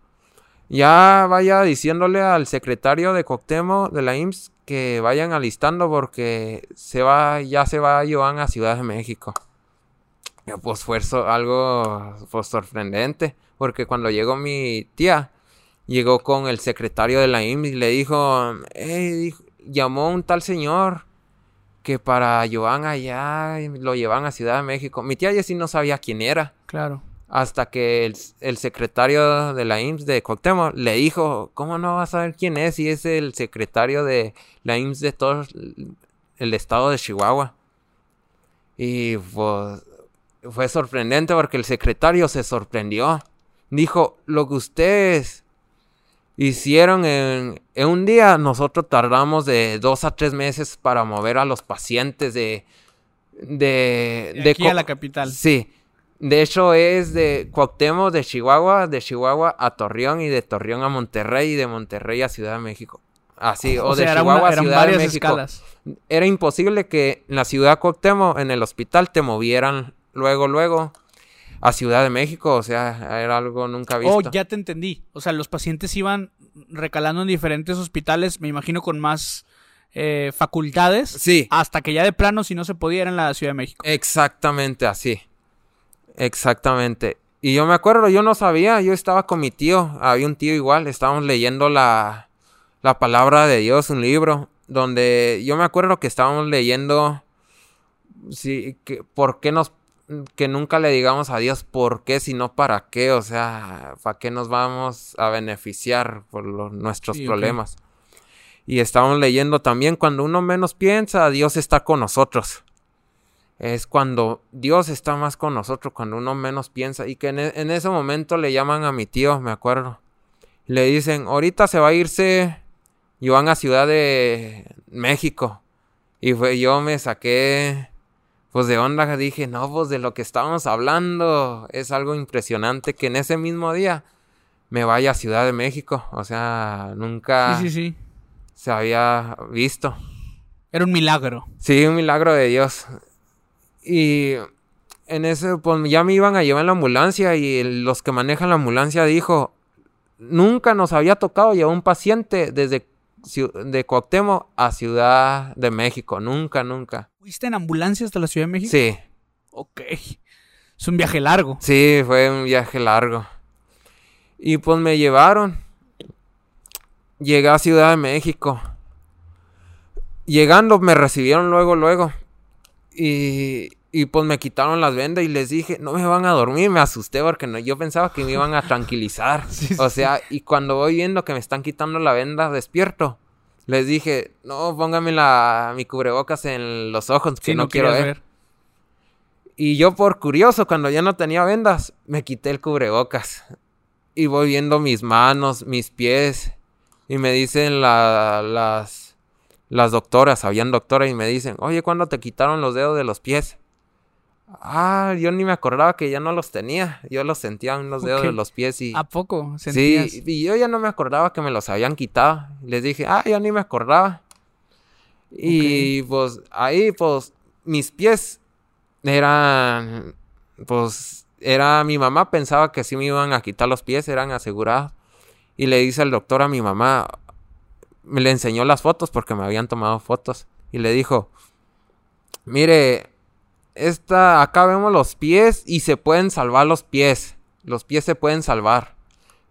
ya vaya diciéndole al secretario de Coctemo de la IMSS que vayan alistando porque se va, ya se va Joan a Ciudad de México. Pues fue algo pues, sorprendente, porque cuando llegó mi tía, llegó con el secretario de la IMSS y le dijo, "Ey", dijo- llamó un tal señor que para Joan allá lo llevan a Ciudad de México. Mi tía Jessie no sabía quién era. Claro. Hasta que el, el secretario de la IMSS de Cuauhtémoc le dijo, ¿cómo no vas a saber quién es? Si es el secretario de la IMSS de todo el estado de Chihuahua. Y pues fue sorprendente porque el secretario se sorprendió. Dijo, lo que ustedes hicieron en, en, un día, nosotros tardamos de dos a tres meses para mover a los pacientes de... De, de, aquí a la capital. Sí. De hecho, es de Cuauhtémoc, de Chihuahua, de Chihuahua a Torreón y de Torreón a Monterrey y de Monterrey a Ciudad de México. Así, o, de Chihuahua a Ciudad de México. Escalas. Era imposible que en la ciudad de Cuauhtémoc, en el hospital, te movieran luego, luego a Ciudad de México, o sea, era algo nunca visto. Oh, ya te entendí. O sea, los pacientes iban recalando en diferentes hospitales, me imagino con más eh, facultades. Sí. Hasta que ya de plano, si no se podía, era en la Ciudad de México. Exactamente así. Exactamente. Y yo me acuerdo, yo no sabía, yo estaba con mi tío, había un tío igual, estábamos leyendo la, la palabra de Dios, un libro, donde yo me acuerdo que estábamos leyendo, sí, que, ¿por qué nos que nunca le digamos a Dios por qué, sino para qué, o sea, para qué nos vamos a beneficiar por nuestros problemas. Y estamos leyendo también, cuando uno menos piensa, Dios está con nosotros. Es cuando Dios está más con nosotros, cuando uno menos piensa. Y que en, e, en ese momento le llaman a mi tío, me acuerdo. Le dicen, ahorita se va a irse Joan a Ciudad de México. Y fue, yo me saqué pues de onda dije, no, pues de lo que estábamos hablando es algo impresionante que en ese mismo día me vaya a Ciudad de México. O sea, nunca sí, sí, sí. se había visto. Era un milagro. Sí, un milagro de Dios. Y en ese, pues ya me iban a llevar en la ambulancia y los que manejan la ambulancia dijo, nunca nos había tocado llevar un paciente desde de Cuauhtémoc a Ciudad de México. Nunca, nunca. ¿Fuiste en ambulancia hasta la Ciudad de México? Sí. Ok. Es un viaje largo. Sí, fue un viaje largo. Y pues me llevaron. Llegué a Ciudad de México. Llegando me recibieron luego, luego. Y, y pues me quitaron las vendas y les dije, no me van a dormir. Me asusté porque no, yo pensaba que me iban a tranquilizar. o sea, y cuando voy viendo que me están quitando la venda, despierto. Les dije, no, póngame la, mi cubrebocas en los ojos, que no, quiero ver. Y yo por curioso, cuando ya no tenía vendas, me quité el cubrebocas. Y voy viendo mis manos, mis pies. Y me dicen las, las doctoras, habían doctoras, y me dicen, oye, ¿cuándo te quitaron los dedos de los pies? Ah, yo ni me acordaba que ya no los tenía. Yo los sentía en los dedos de los pies y... ¿A poco? ¿Sentías? Sí, y yo ya no me acordaba que me los habían quitado. Les dije, ah, ya ni me acordaba. Y pues ahí, pues, mis pies eran... Pues, era... Mi mamá pensaba que sí me iban a quitar los pies, eran asegurados. Y le dice el doctor a mi mamá... Me le enseñó las fotos porque me habían tomado fotos. Y le dijo... Mire, esta, acá vemos los pies y se pueden salvar los pies. Los pies se pueden salvar.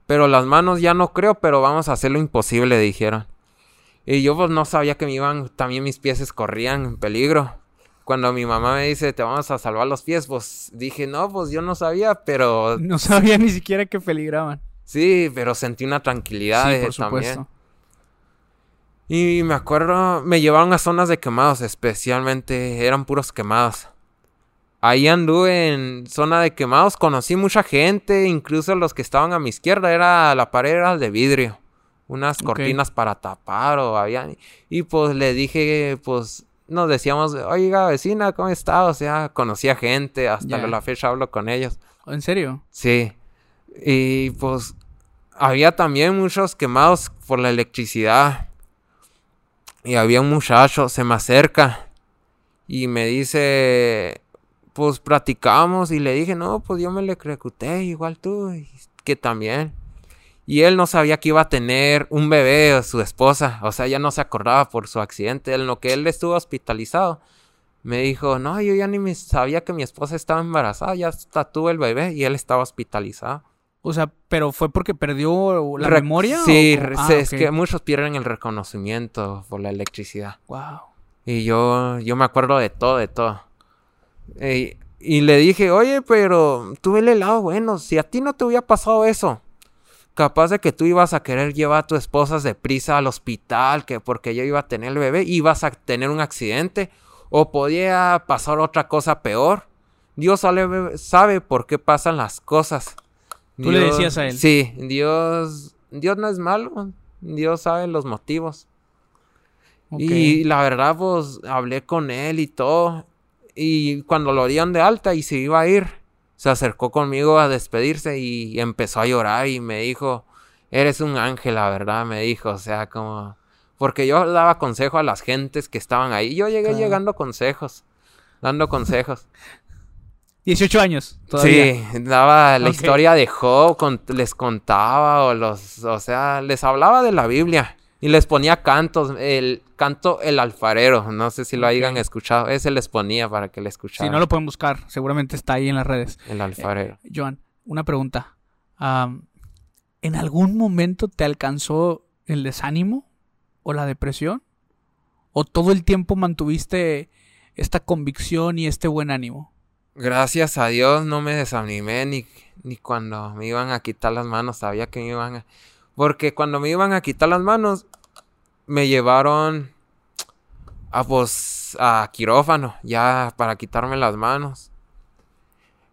Pero las manos ya no creo, pero vamos a hacer lo imposible, dijeron. Y yo pues no sabía que me iban, también mis pies corrían en peligro. Cuando mi mamá me dice, te vamos a salvar los pies, pues dije, no, pues yo no sabía, pero... No sabía ni siquiera que peligraban. Sí, pero sentí una tranquilidad sí, por supuesto. Y me acuerdo, me llevaron a zonas de quemados, especialmente, eran puros quemados. Ahí anduve en zona de quemados, conocí mucha gente, incluso los que estaban a mi izquierda, era la pared era de vidrio, unas cortinas para tapar o había y pues le dije, pues nos decíamos, oiga vecina, ¿cómo está? O sea, conocía gente, hasta la fecha hablo con ellos. ¿En serio? Sí. Y pues había también muchos quemados por la electricidad. Y había un muchacho, se me acerca y me dice, pues platicamos y le dije, no, pues yo me le ejecuté igual tú, que también. Y él no sabía que iba a tener un bebé o su esposa, o sea, ya no se acordaba por su accidente, en lo que él estuvo hospitalizado. Me dijo, no, yo ya ni me sabía que mi esposa estaba embarazada, ya hasta tuvo el bebé y él estaba hospitalizado. O sea, pero fue porque perdió la memoria. Sí, ah, es que muchos pierden el reconocimiento por la electricidad. Wow. Y yo, yo me acuerdo de todo, de todo. Y, y le dije, oye, pero tú el lado bueno, si a ti no te hubiera pasado eso, capaz de que tú ibas a querer llevar a tu esposa de prisa al hospital, que porque ella iba a tener el bebé, ibas a tener un accidente, o podía pasar otra cosa peor. Dios sabe, sabe por qué pasan las cosas. Tú le decías a él. Sí, Dios, Dios no es malo, Dios sabe los motivos. Y la verdad, pues hablé con él y todo. Y cuando lo dieron de alta y se iba a ir, se acercó conmigo a despedirse y empezó a llorar y me dijo, eres un ángel, la verdad, me dijo, o sea, como... Porque yo daba consejo a las gentes que estaban ahí. Yo llegué llegando consejos, dando consejos. 18 años. Todavía. Sí, daba la historia de Job, les contaba o los, o sea, les hablaba de la Biblia y les ponía cantos, el canto El Alfarero, no sé si lo hayan escuchado, ese les ponía para que le escucharan. Si no lo pueden buscar, seguramente está ahí en las redes. El Alfarero. Eh, Joan, una pregunta. ¿En algún momento te alcanzó el desánimo o la depresión? ¿O todo el tiempo mantuviste esta convicción y este buen ánimo? Gracias a Dios no me desanimé ni, ni cuando me iban a quitar las manos, sabía que me iban a... Porque cuando me iban a quitar las manos, me llevaron a pues a quirófano, ya para quitarme las manos.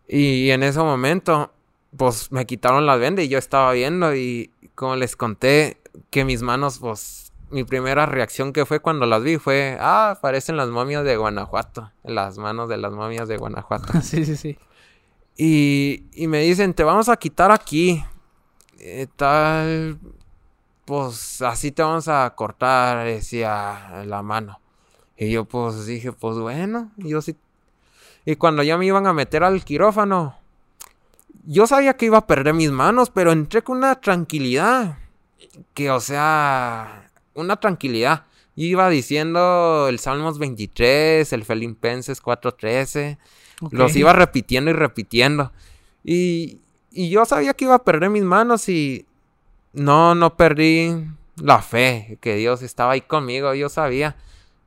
Y en ese momento, pues me quitaron las vendas y yo estaba viendo y como les conté que mis manos, pues mi primera reacción que fue cuando las vi fue, ah, parecen las momias de Guanajuato, las manos de las momias de Guanajuato. sí, sí, sí. Y, y me dicen, te vamos a quitar aquí, eh, tal, pues así te vamos a cortar, decía la mano. Y yo pues dije, pues bueno, yo sí. Y cuando ya me iban a meter al quirófano, yo sabía que iba a perder mis manos, pero entré con una tranquilidad. Que, o sea, una tranquilidad. iba diciendo el Salmos 23, el Filipenses 4.13. Los iba repitiendo y repitiendo. Y, y yo sabía que iba a perder mis manos y no, no perdí la fe, que Dios estaba ahí conmigo, yo sabía.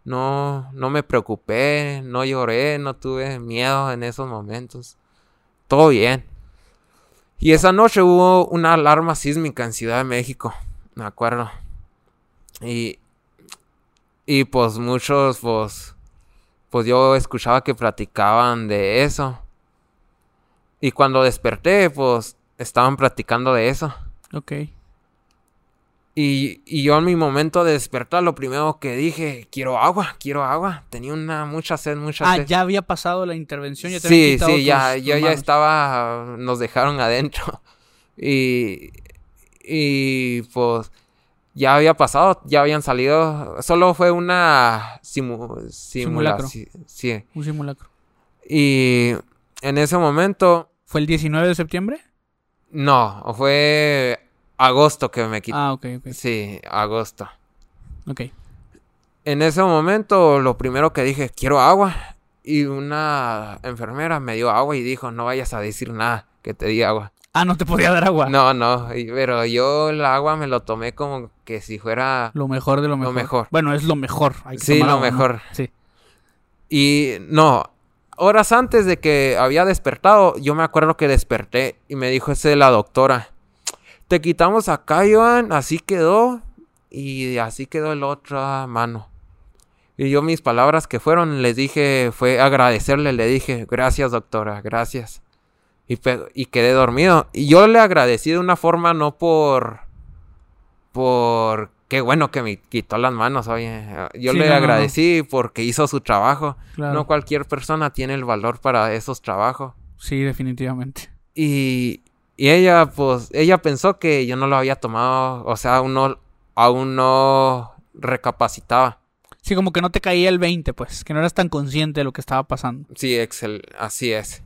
No, no me preocupé, no lloré, no tuve miedo en esos momentos. Todo bien. Y esa noche hubo una alarma sísmica en Ciudad de México, me acuerdo. Y, y pues muchos, pues, pues yo escuchaba que platicaban de eso. Y cuando desperté, pues estaban platicando de eso. Ok. Y, y, yo en mi momento de despertar, lo primero que dije, quiero agua, quiero agua. Tenía una mucha sed, mucha ah, sed. ya había pasado la intervención, ya te Sí, sí, ya, yo ya estaba, nos dejaron adentro. Y, y pues ya había pasado, ya habían salido, solo fue una simulacro. Sí. Un simulacro. Y en ese momento... ¿Fue el 19 de septiembre? No, fue agosto que me quité. Ah, ok, ok. Sí, agosto. Ok. En ese momento, lo primero que dije, quiero agua. Y una enfermera me dio agua y dijo, no vayas a decir nada, que te di agua. Ah, no te podía dar agua. No, no, pero yo el agua me lo tomé como que si fuera... Lo mejor de lo mejor. Lo mejor. Bueno, es lo mejor. sí, lo mejor. Sí. Y no, horas antes de que había despertado, yo me acuerdo que desperté y me dijo ese la doctora, te quitamos acá, Joan, así quedó. Y así quedó el otro mano. Y yo mis palabras que fueron, les dije, fue agradecerle, le dije, gracias doctora, gracias. Y, y quedé dormido. Y yo le agradecí de una forma no por... Por... Qué bueno que me quitó las manos, oye. Yo le agradecí porque hizo su trabajo. No cualquier persona tiene el valor para esos trabajos. Sí, definitivamente. Y, y ella, pues, ella pensó que yo no lo había tomado, o sea, aún no, aún no recapacitaba. Sí, como que no te caía el 20, pues, que no eras tan consciente de lo que estaba pasando. Sí, Excel, así es.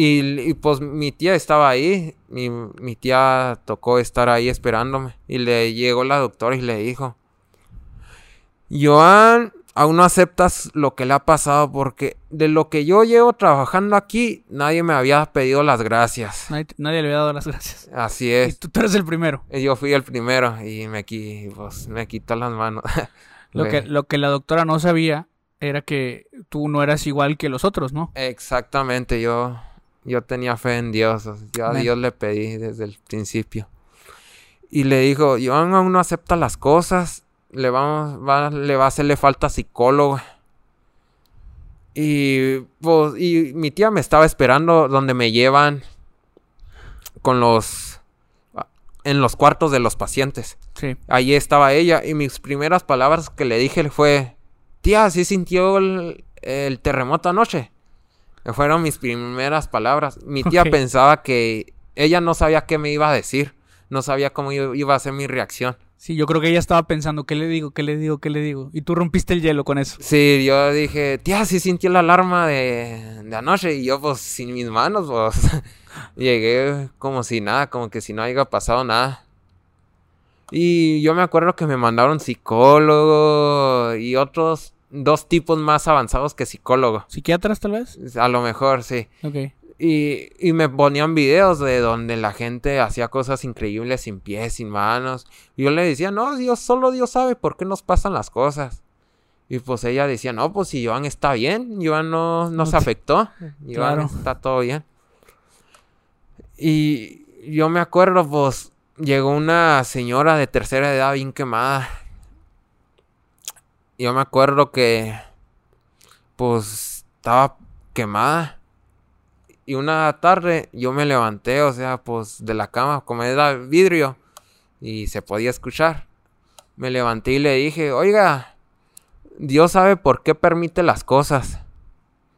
Y, pues mi tía estaba ahí, mi, mi tía tocó estar ahí esperándome. Y le llegó la doctora y le dijo, Joan, aún no aceptas lo que le ha pasado porque de lo que yo llevo trabajando aquí, nadie me había pedido las gracias. Nadie, le había dado las gracias. Así es. Y tú, eres el primero. Y yo fui el primero y me, pues, me quitó las manos. Lo que, lo que la doctora no sabía era que tú no eras igual que los otros, ¿no? Exactamente, yo, yo tenía fe en Dios, yo a. Dios le pedí desde el principio. Y le dijo, Joan aún no acepta las cosas, le, vamos, va, le va a hacerle falta psicólogo. Y, pues, y mi tía me estaba esperando donde me llevan con los... en los cuartos de los pacientes. Sí. Allí estaba ella y mis primeras palabras que le dije fue, tía, ¿sí sintió el, el terremoto anoche? Fueron mis primeras palabras. Mi tía pensaba que ella no sabía qué me iba a decir, no sabía cómo iba iba a ser mi reacción. Sí, yo creo que ella estaba pensando, ¿qué le digo? ¿Qué le digo? ¿Qué le digo? Y tú rompiste el hielo con eso. Sí, yo dije, tía, sí sintió la alarma de, de anoche y yo pues sin mis manos pues llegué como si nada, como que si no haya pasado nada. Y yo me acuerdo que me mandaron psicólogo y otros dos tipos más avanzados que psicólogo. ¿Psiquiatras tal vez? A lo mejor, sí. Ok. Y, y me ponían videos de donde la gente hacía cosas increíbles sin pies, sin manos. Y yo le decía, no, Dios, solo Dios sabe por qué nos pasan las cosas. Y pues ella decía, no, pues si Joan está bien, Joan no, no No se te- afectó. Joan Claro. está todo bien. Y yo me acuerdo, pues, llegó una señora de tercera edad bien quemada. Yo me acuerdo que, pues, estaba quemada. Y una tarde yo me levanté, o sea, pues, de la cama, como era vidrio, y se podía escuchar. Me levanté y le dije, oiga, Dios sabe por qué permite las cosas.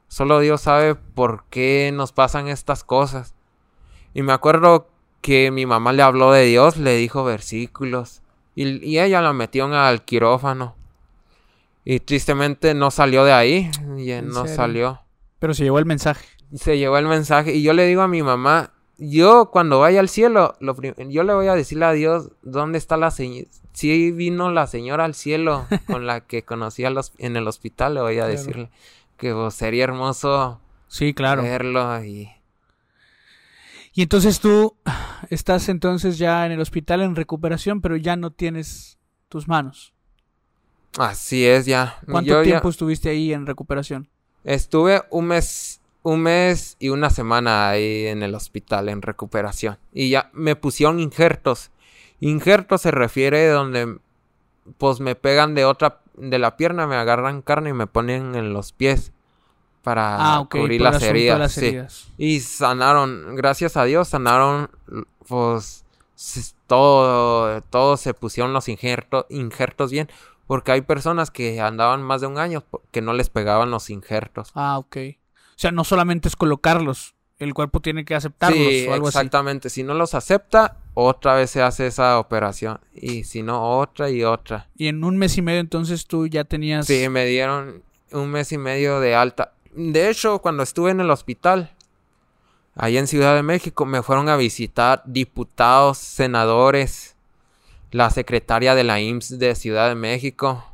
Solo Dios sabe por qué nos pasan estas cosas. Y me acuerdo que mi mamá le habló de Dios, le dijo versículos. Y, y ella la metió al quirófano. Y tristemente no salió de ahí. Y ¿En no serio? salió. Pero se llevó el mensaje. Se llevó el mensaje. Y yo le digo a mi mamá, yo cuando vaya al cielo, lo yo le voy a decirle a Dios dónde está la señora. Si vino la señora al cielo con la que conocí los- en el hospital, le voy a Claro. decirle que pues, sería hermoso Sí, claro. verlo. Y Y entonces tú estás entonces ya en el hospital en recuperación, pero ya no tienes tus manos. Así es ya. ¿Cuánto Yo ya tiempo estuviste ahí en recuperación? estuve un mes, un mes y una semana ahí en el hospital en recuperación. Y ya me pusieron injertos. Injertos se refiere donde pues me pegan de otra de la pierna, me agarran carne y me ponen en los pies para Ah, cubrir las heridas. las sí. heridas. Y sanaron, gracias a Dios, sanaron, pues, todo, todo se pusieron los injertos, injertos bien, porque hay personas que andaban más de un año que no les pegaban los injertos. Ah, ok. O sea, no solamente es colocarlos, el cuerpo tiene que aceptarlos Sí, o algo así. exactamente. Si no los acepta, otra vez se hace esa operación. Y si no, otra y otra. Y en un mes y medio entonces tú ya tenías... Sí, me dieron un mes y medio de alta. De hecho, cuando estuve en el hospital, ahí en Ciudad de México, me fueron a visitar diputados, senadores, la secretaria de la IMSS de Ciudad de México.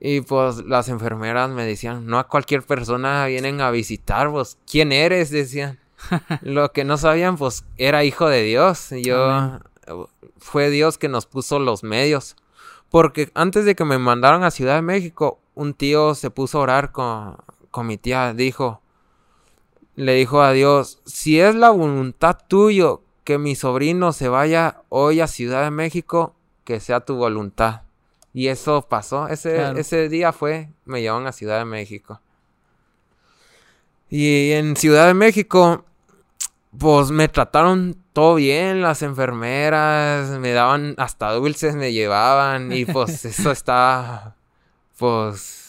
Y pues las enfermeras me decían, no a cualquier persona vienen a visitar, vos, ¿quién eres? Decían. Lo que no sabían, pues, era hijo de Dios. Yo, Amén. fue Dios que nos puso los medios. Porque antes de que me mandaran a Ciudad de México, un tío se puso a orar con, con mi tía. Dijo, le dijo a Dios, si es la voluntad tuyo que mi sobrino se vaya hoy a Ciudad de México, que sea tu voluntad. Y eso pasó. Ese, Claro. ese día fue, me llevaron a Ciudad de México. Y en Ciudad de México, pues me trataron todo bien, las enfermeras, me daban hasta dulces, me llevaban y pues eso estaba, pues,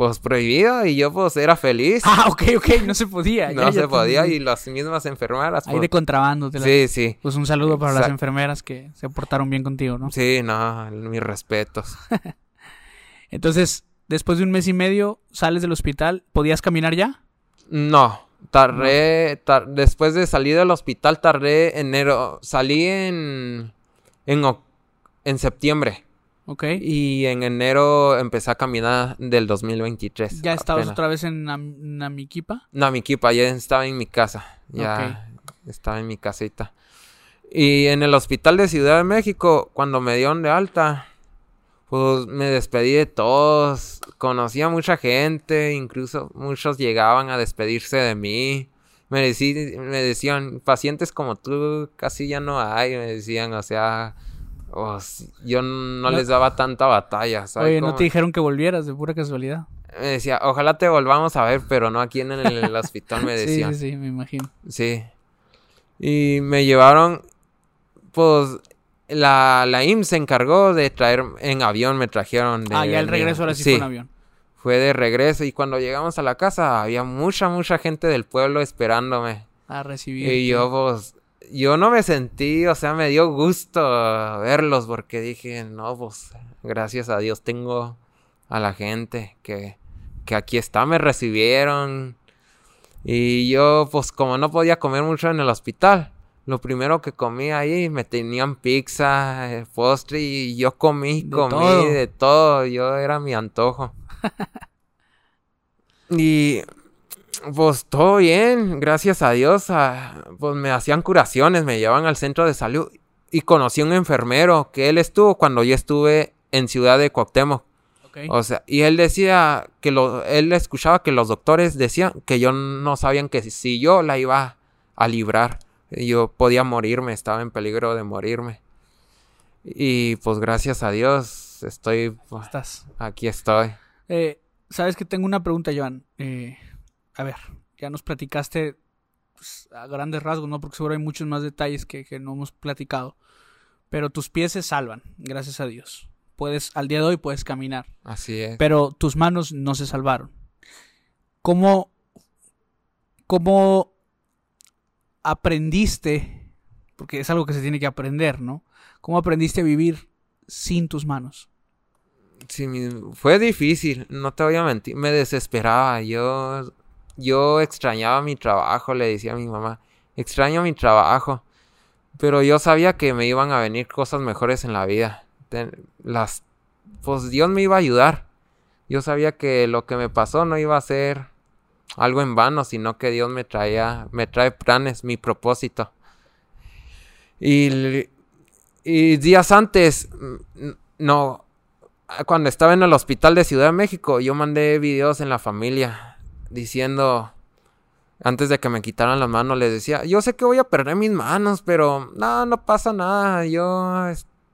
pues prohibido y yo pues era feliz. Ah, ok, ok, no se podía. no ya, se ya podía y las mismas enfermeras, Ahí pues, de contrabando. te la- sí, sí, Pues un saludo para las enfermeras que se portaron bien contigo, ¿no? sí, no, mis respetos. Entonces, después de un mes y medio, sales del hospital, ¿podías caminar ya? No, tardé, tar- después de salir del hospital tardé enero, salí en, en, en septiembre. Ok. Y en enero empecé a caminar del 2023. ¿Ya estabas apenas. otra vez en Nam- Namiquipa? No, mi equipa ya estaba en mi casa. Ya estaba en mi casita. Y en el hospital de Ciudad de México, cuando me dieron de alta, pues me despedí de todos, conocí a mucha gente, incluso muchos llegaban a despedirse de mí. Me, me decían, pacientes como tú casi ya no hay, me decían, o sea, yo no, les daba tanta batalla. Oye, ¿no te dijeron que volvieras de pura casualidad? Me decía, ojalá te volvamos a ver, pero no aquí en el, hospital, me decían. sí, sí, sí, me imagino. Sí. Y me llevaron, pues, la, la IMSS se encargó de traer en avión, me trajeron. De, ah, ya el regreso ahora sí, fue en avión. Fue de regreso y cuando llegamos a la casa había mucha, mucha gente del pueblo esperándome. A recibir. Y yo, pues, yo no me sentí, o sea, me dio gusto verlos porque dije, no, pues, gracias a Dios tengo a la gente que, que aquí está, me recibieron. Y yo, pues, como no podía comer mucho en el hospital, lo primero que comí ahí me tenían pizza, eh, postre y yo comí, comí de todo, yo era mi antojo. y pues todo bien, gracias a Dios, pues me hacían curaciones, me llevaban al centro de salud y conocí a un enfermero que él estuvo cuando yo estuve en Ciudad de Cuauhtémoc. O sea, y él decía que lo, él escuchaba que los doctores decían que yo no sabían que si yo la iba a librar yo podía morirme, estaba en peligro de morirme. Y pues gracias a Dios estoy... Pues, Estás. Aquí estoy. Eh, Sabes que tengo una pregunta, Joan. Eh, a ver, ya nos platicaste pues, a grandes rasgos, ¿no? Porque seguro hay muchos más detalles que, que no hemos platicado. Pero tus pies se salvan, gracias a Dios. Puedes, al día de hoy puedes caminar. Así es. Pero tus manos no se salvaron. ¿Cómo, cómo aprendiste, porque es algo que se tiene que aprender, ¿no? ¿Cómo aprendiste a vivir sin tus manos? Sí, fue difícil, no te voy a mentir, me desesperaba, yo, yo extrañaba mi trabajo, le decía a mi mamá, extraño mi trabajo, pero yo sabía que me iban a venir cosas mejores en la vida, las, pues Dios me iba a ayudar, yo sabía que lo que me pasó no iba a ser algo en vano, sino que Dios me traía, me trae planes, mi propósito. Y, y días antes, no, cuando estaba en el hospital de Ciudad de México, yo mandé videos en la familia diciendo, antes de que me quitaran las manos, les decía, yo sé que voy a perder mis manos, pero no, no pasa nada, yo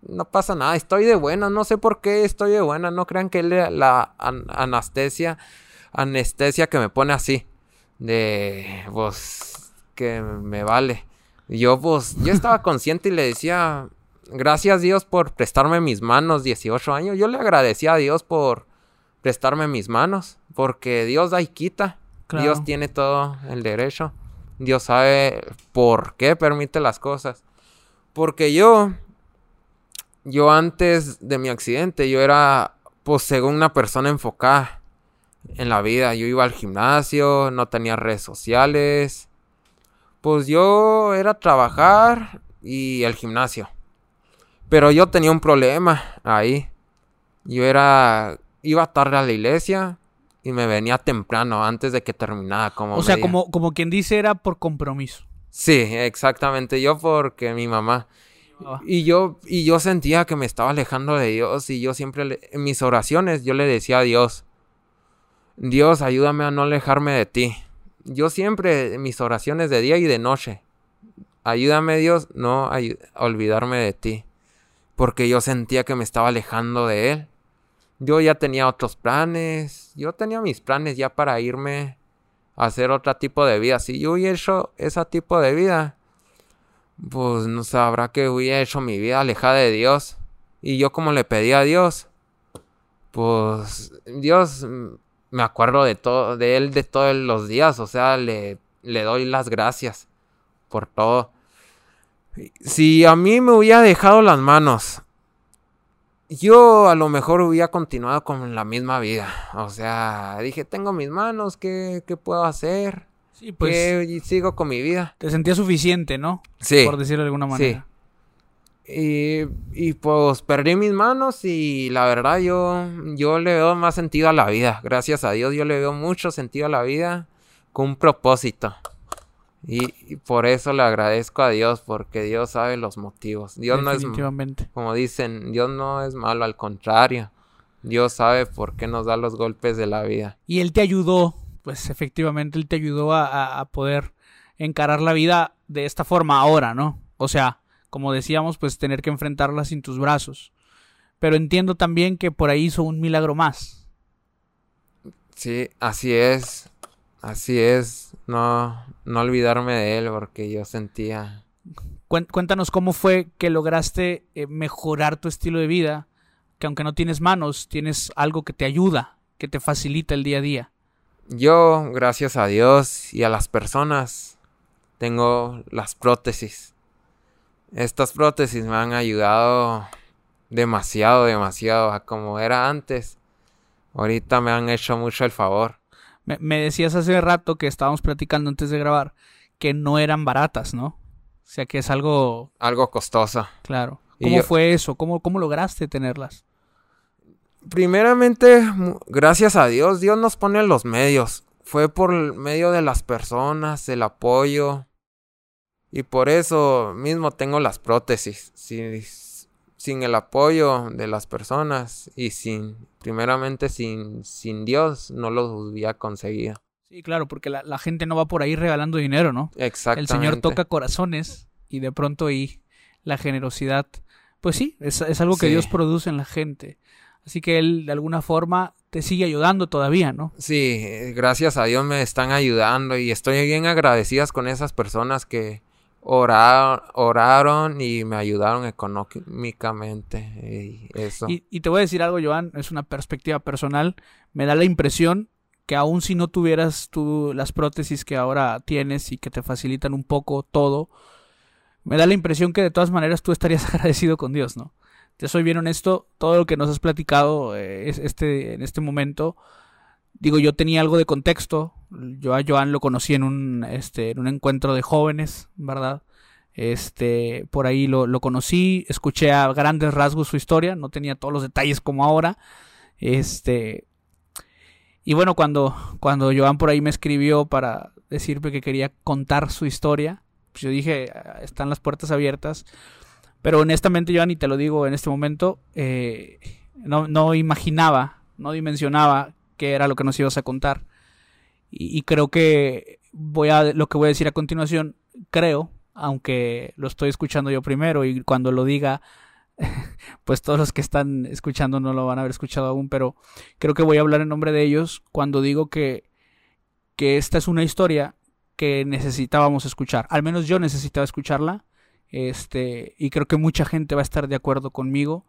no pasa nada, estoy de buena, no sé por qué estoy de buena, no crean que la anestesia anestesia que me pone así. De, pues, que me vale. Yo, pues, yo estaba consciente y le decía, gracias Dios por prestarme mis manos, 18 años. Yo le agradecía a Dios por prestarme mis manos, porque Dios da y quita. Dios tiene todo el derecho. Dios sabe por qué permite las cosas. Porque yo, yo antes de mi accidente, yo era, pues, según una persona enfocada en la vida. Yo iba al gimnasio, no tenía redes sociales. Pues yo era trabajar y el gimnasio. Pero yo tenía un problema ahí. Yo era iba tarde a la iglesia y me venía temprano antes de que terminara como O sea, como como quien dice era por compromiso. Sí, exactamente, yo porque mi mamá y yo y yo sentía que me estaba alejando de Dios y yo siempre en mis oraciones yo le decía a Dios, Dios, ayúdame a no alejarme de ti. Yo siempre, mis oraciones de día y de noche, ayúdame Dios, no a olvidarme de ti. Porque yo sentía que me estaba alejando de Él. Yo ya tenía otros planes, yo tenía mis planes ya para irme a hacer otro tipo de vida. Si yo hubiera hecho ese tipo de vida, pues no sabrá que hubiera hecho mi vida alejada de Dios. Y yo como le pedí a Dios, pues Dios me acuerdo de todo, de él de todos los días, o sea, le, le doy las gracias por todo. Si a mí me hubiera dejado las manos, yo a lo mejor hubiera continuado con la misma vida. O sea, dije, tengo mis manos, ¿qué, qué puedo hacer? Sí, pues. Y sigo con mi vida. Te sentías suficiente, ¿no? Sí. Por decirlo de alguna manera. Y, y, pues perdí mis manos y la verdad yo, yo le veo más sentido a la vida. Gracias a Dios yo le veo mucho sentido a la vida con un propósito. Y, por eso le agradezco a Dios, porque Dios sabe los motivos. Dios no es, como dicen, Dios no es malo, al contrario. Dios sabe por qué nos da los golpes de la vida. Y Él te ayudó, pues efectivamente Él te ayudó a, a poder encarar la vida de esta forma ahora, ¿no? O sea, como decíamos, pues tener que enfrentarla sin tus brazos. Pero entiendo también que por ahí hizo un milagro más. Sí, así es. Así es. No, no olvidarme de él porque yo sentía. Cuéntanos cómo fue que lograste eh, mejorar tu estilo de vida, que aunque no tienes manos, tienes algo que te ayuda, que te facilita el día a día. Yo, gracias a Dios y a las personas, tengo las prótesis. Estas prótesis me han ayudado demasiado, demasiado a como era antes. Ahorita me han hecho mucho el favor. Me, decías hace rato que estábamos platicando antes de grabar que no eran baratas, ¿no? O sea que es algo... Algo costoso. Claro. ¿Cómo fue eso? ¿Cómo, ¿Cómo lograste tenerlas? Primeramente, gracias a Dios, Dios nos pone los medios. Fue por medio de las personas, el apoyo. Y por eso mismo tengo las prótesis. Si, sin el apoyo de las personas y sin, primeramente sin, sin Dios, no lo hubiera conseguido. Sí, claro, porque la, gente no va por ahí regalando dinero, ¿no? Exactamente. El Señor toca corazones y de pronto ahí la generosidad, pues sí, es, algo que Dios produce en la gente. Así que Él de alguna forma te sigue ayudando todavía, ¿no? Sí, gracias a Dios me están ayudando y estoy bien agradecidas con esas personas que, oraron y me ayudaron económicamente. Y, eso. Y, te voy a decir algo, Joan, es una perspectiva personal. Me da la impresión que aun si no tuvieras tú las prótesis que ahora tienes y que te facilitan un poco todo, me da la impresión que de todas maneras tú estarías agradecido con Dios, ¿no? Te soy bien honesto, todo lo que nos has platicado eh, este, en este momento digo, yo tenía algo de contexto. Yo a Joan lo conocí en un, este, en un encuentro de jóvenes, ¿verdad? Este, por ahí lo, lo, conocí, escuché a grandes rasgos su historia, no tenía todos los detalles como ahora. Este, y bueno, cuando, cuando Joan por ahí me escribió para decirme que quería contar su historia, pues yo dije, ah, están las puertas abiertas. Pero honestamente, Joan, y te lo digo en este momento, eh, no, no imaginaba, no dimensionaba que era lo que nos ibas a contar. Y, creo que voy a lo que voy a decir a continuación, creo, aunque lo estoy escuchando yo primero y cuando lo diga, pues todos los que están escuchando no lo van a haber escuchado aún, pero creo que voy a hablar en nombre de ellos cuando digo que, que esta es una historia que necesitábamos escuchar. Al menos yo necesitaba escucharla. Este, y creo que mucha gente va a estar de acuerdo conmigo.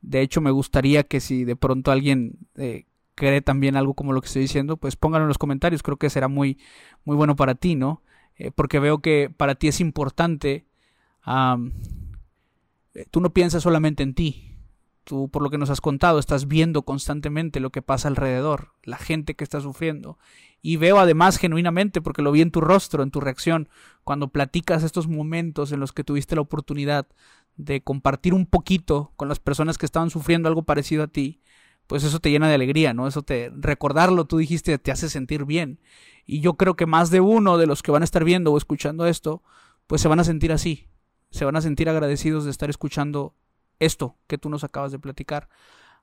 De hecho, me gustaría que si de pronto alguien eh, cree también algo como lo que estoy diciendo, pues pónganlo en los comentarios, creo que será muy, muy bueno para ti, ¿no? Eh, porque veo que para ti es importante, eh, tú no piensas solamente en ti, tú por lo que nos has contado estás viendo constantemente lo que pasa alrededor, la gente que está sufriendo, y veo además genuinamente, porque lo vi en tu rostro, en tu reacción, cuando platicas estos momentos en los que tuviste la oportunidad de compartir un poquito con las personas que estaban sufriendo algo parecido a ti, pues eso te llena de alegría, ¿no? Eso te recordarlo, tú dijiste, te hace sentir bien. Y yo creo que más de uno de los que van a estar viendo o escuchando esto, pues se van a sentir así. Se van a sentir agradecidos de estar escuchando esto que tú nos acabas de platicar.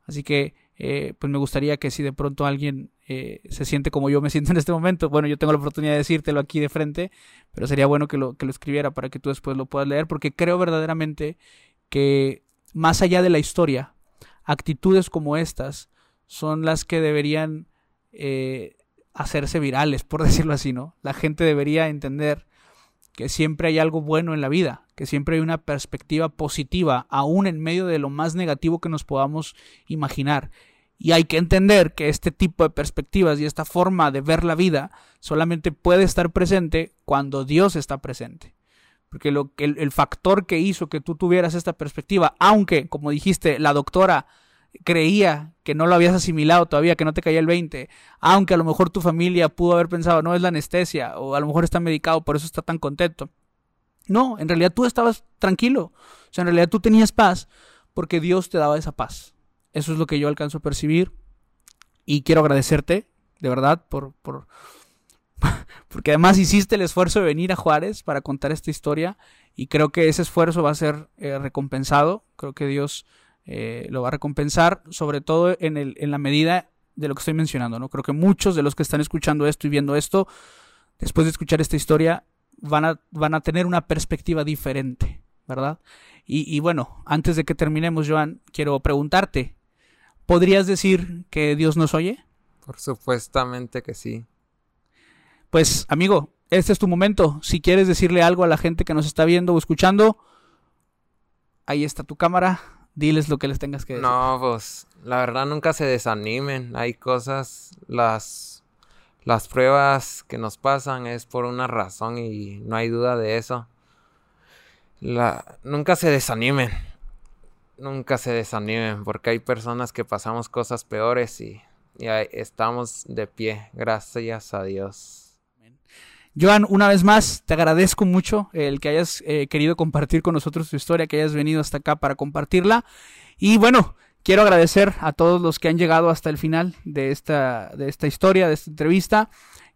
Así que, eh, pues me gustaría que si de pronto alguien eh, se siente como yo me siento en este momento, bueno, yo tengo la oportunidad de decírtelo aquí de frente, pero sería bueno que lo, que lo escribiera para que tú después lo puedas leer, porque creo verdaderamente que más allá de la historia, actitudes como estas son las que deberían eh, hacerse virales, por decirlo así, ¿no? La gente debería entender que siempre hay algo bueno en la vida, que siempre hay una perspectiva positiva, aún en medio de lo más negativo que nos podamos imaginar. Y hay que entender que este tipo de perspectivas y esta forma de ver la vida solamente puede estar presente cuando Dios está presente. Porque lo, el, el factor que hizo que tú tuvieras esta perspectiva, aunque, como dijiste, la doctora creía que no lo habías asimilado todavía, que no te caía el 20, aunque a lo mejor tu familia pudo haber pensado, no es la anestesia, o a lo mejor está medicado, por eso está tan contento. No, en realidad tú estabas tranquilo, o sea, en realidad tú tenías paz, porque Dios te daba esa paz. Eso es lo que yo alcanzo a percibir, y quiero agradecerte, de verdad, por, por, porque además hiciste el esfuerzo de venir a Juárez para contar esta historia y creo que ese esfuerzo va a ser eh, recompensado, creo que Dios eh, lo va a recompensar, sobre todo en, la medida de lo que estoy mencionando, ¿no? Creo que muchos de los que están escuchando esto y viendo esto, después de escuchar esta historia, van a, van a tener una perspectiva diferente, ¿verdad? Y, y bueno, antes de que terminemos, Joan, quiero preguntarte, ¿podrías decir que Dios nos oye? Por supuestamente que sí. Pues, amigo, este es tu momento. Si quieres decirle algo a la gente que nos está viendo o escuchando, ahí está tu cámara. Diles lo que les tengas que decir. No, pues la verdad nunca se desanimen. Hay cosas, las, las pruebas que nos pasan es por una razón y no hay duda de eso. La, nunca se desanimen. Nunca se desanimen porque hay personas que pasamos cosas peores y, y estamos de pie. Gracias a Dios. Joan, una vez más, te agradezco mucho el que hayas eh, querido compartir con nosotros tu historia, que hayas venido hasta acá para compartirla. Y bueno, quiero agradecer a todos los que han llegado hasta el final de esta, de esta historia, de esta entrevista.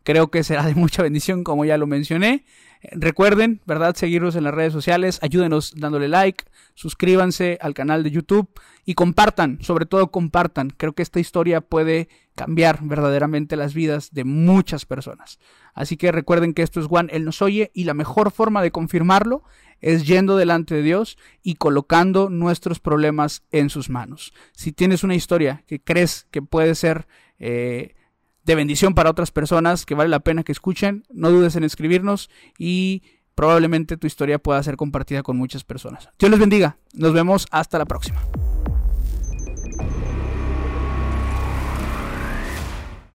Creo que será de mucha bendición, como ya lo mencioné. Recuerden, ¿verdad? Seguirnos en las redes sociales, ayúdenos dándole like, suscríbanse al canal de YouTube y compartan, sobre todo compartan. Creo que esta historia puede cambiar verdaderamente las vidas de muchas personas. Así que recuerden que esto es Juan, Él nos oye y la mejor forma de confirmarlo es yendo delante de Dios y colocando nuestros problemas en sus manos. Si tienes una historia que crees que puede ser... Eh, de bendición para otras personas que vale la pena que escuchen, no dudes en escribirnos y probablemente tu historia pueda ser compartida con muchas personas. Dios les bendiga. Nos vemos hasta la próxima.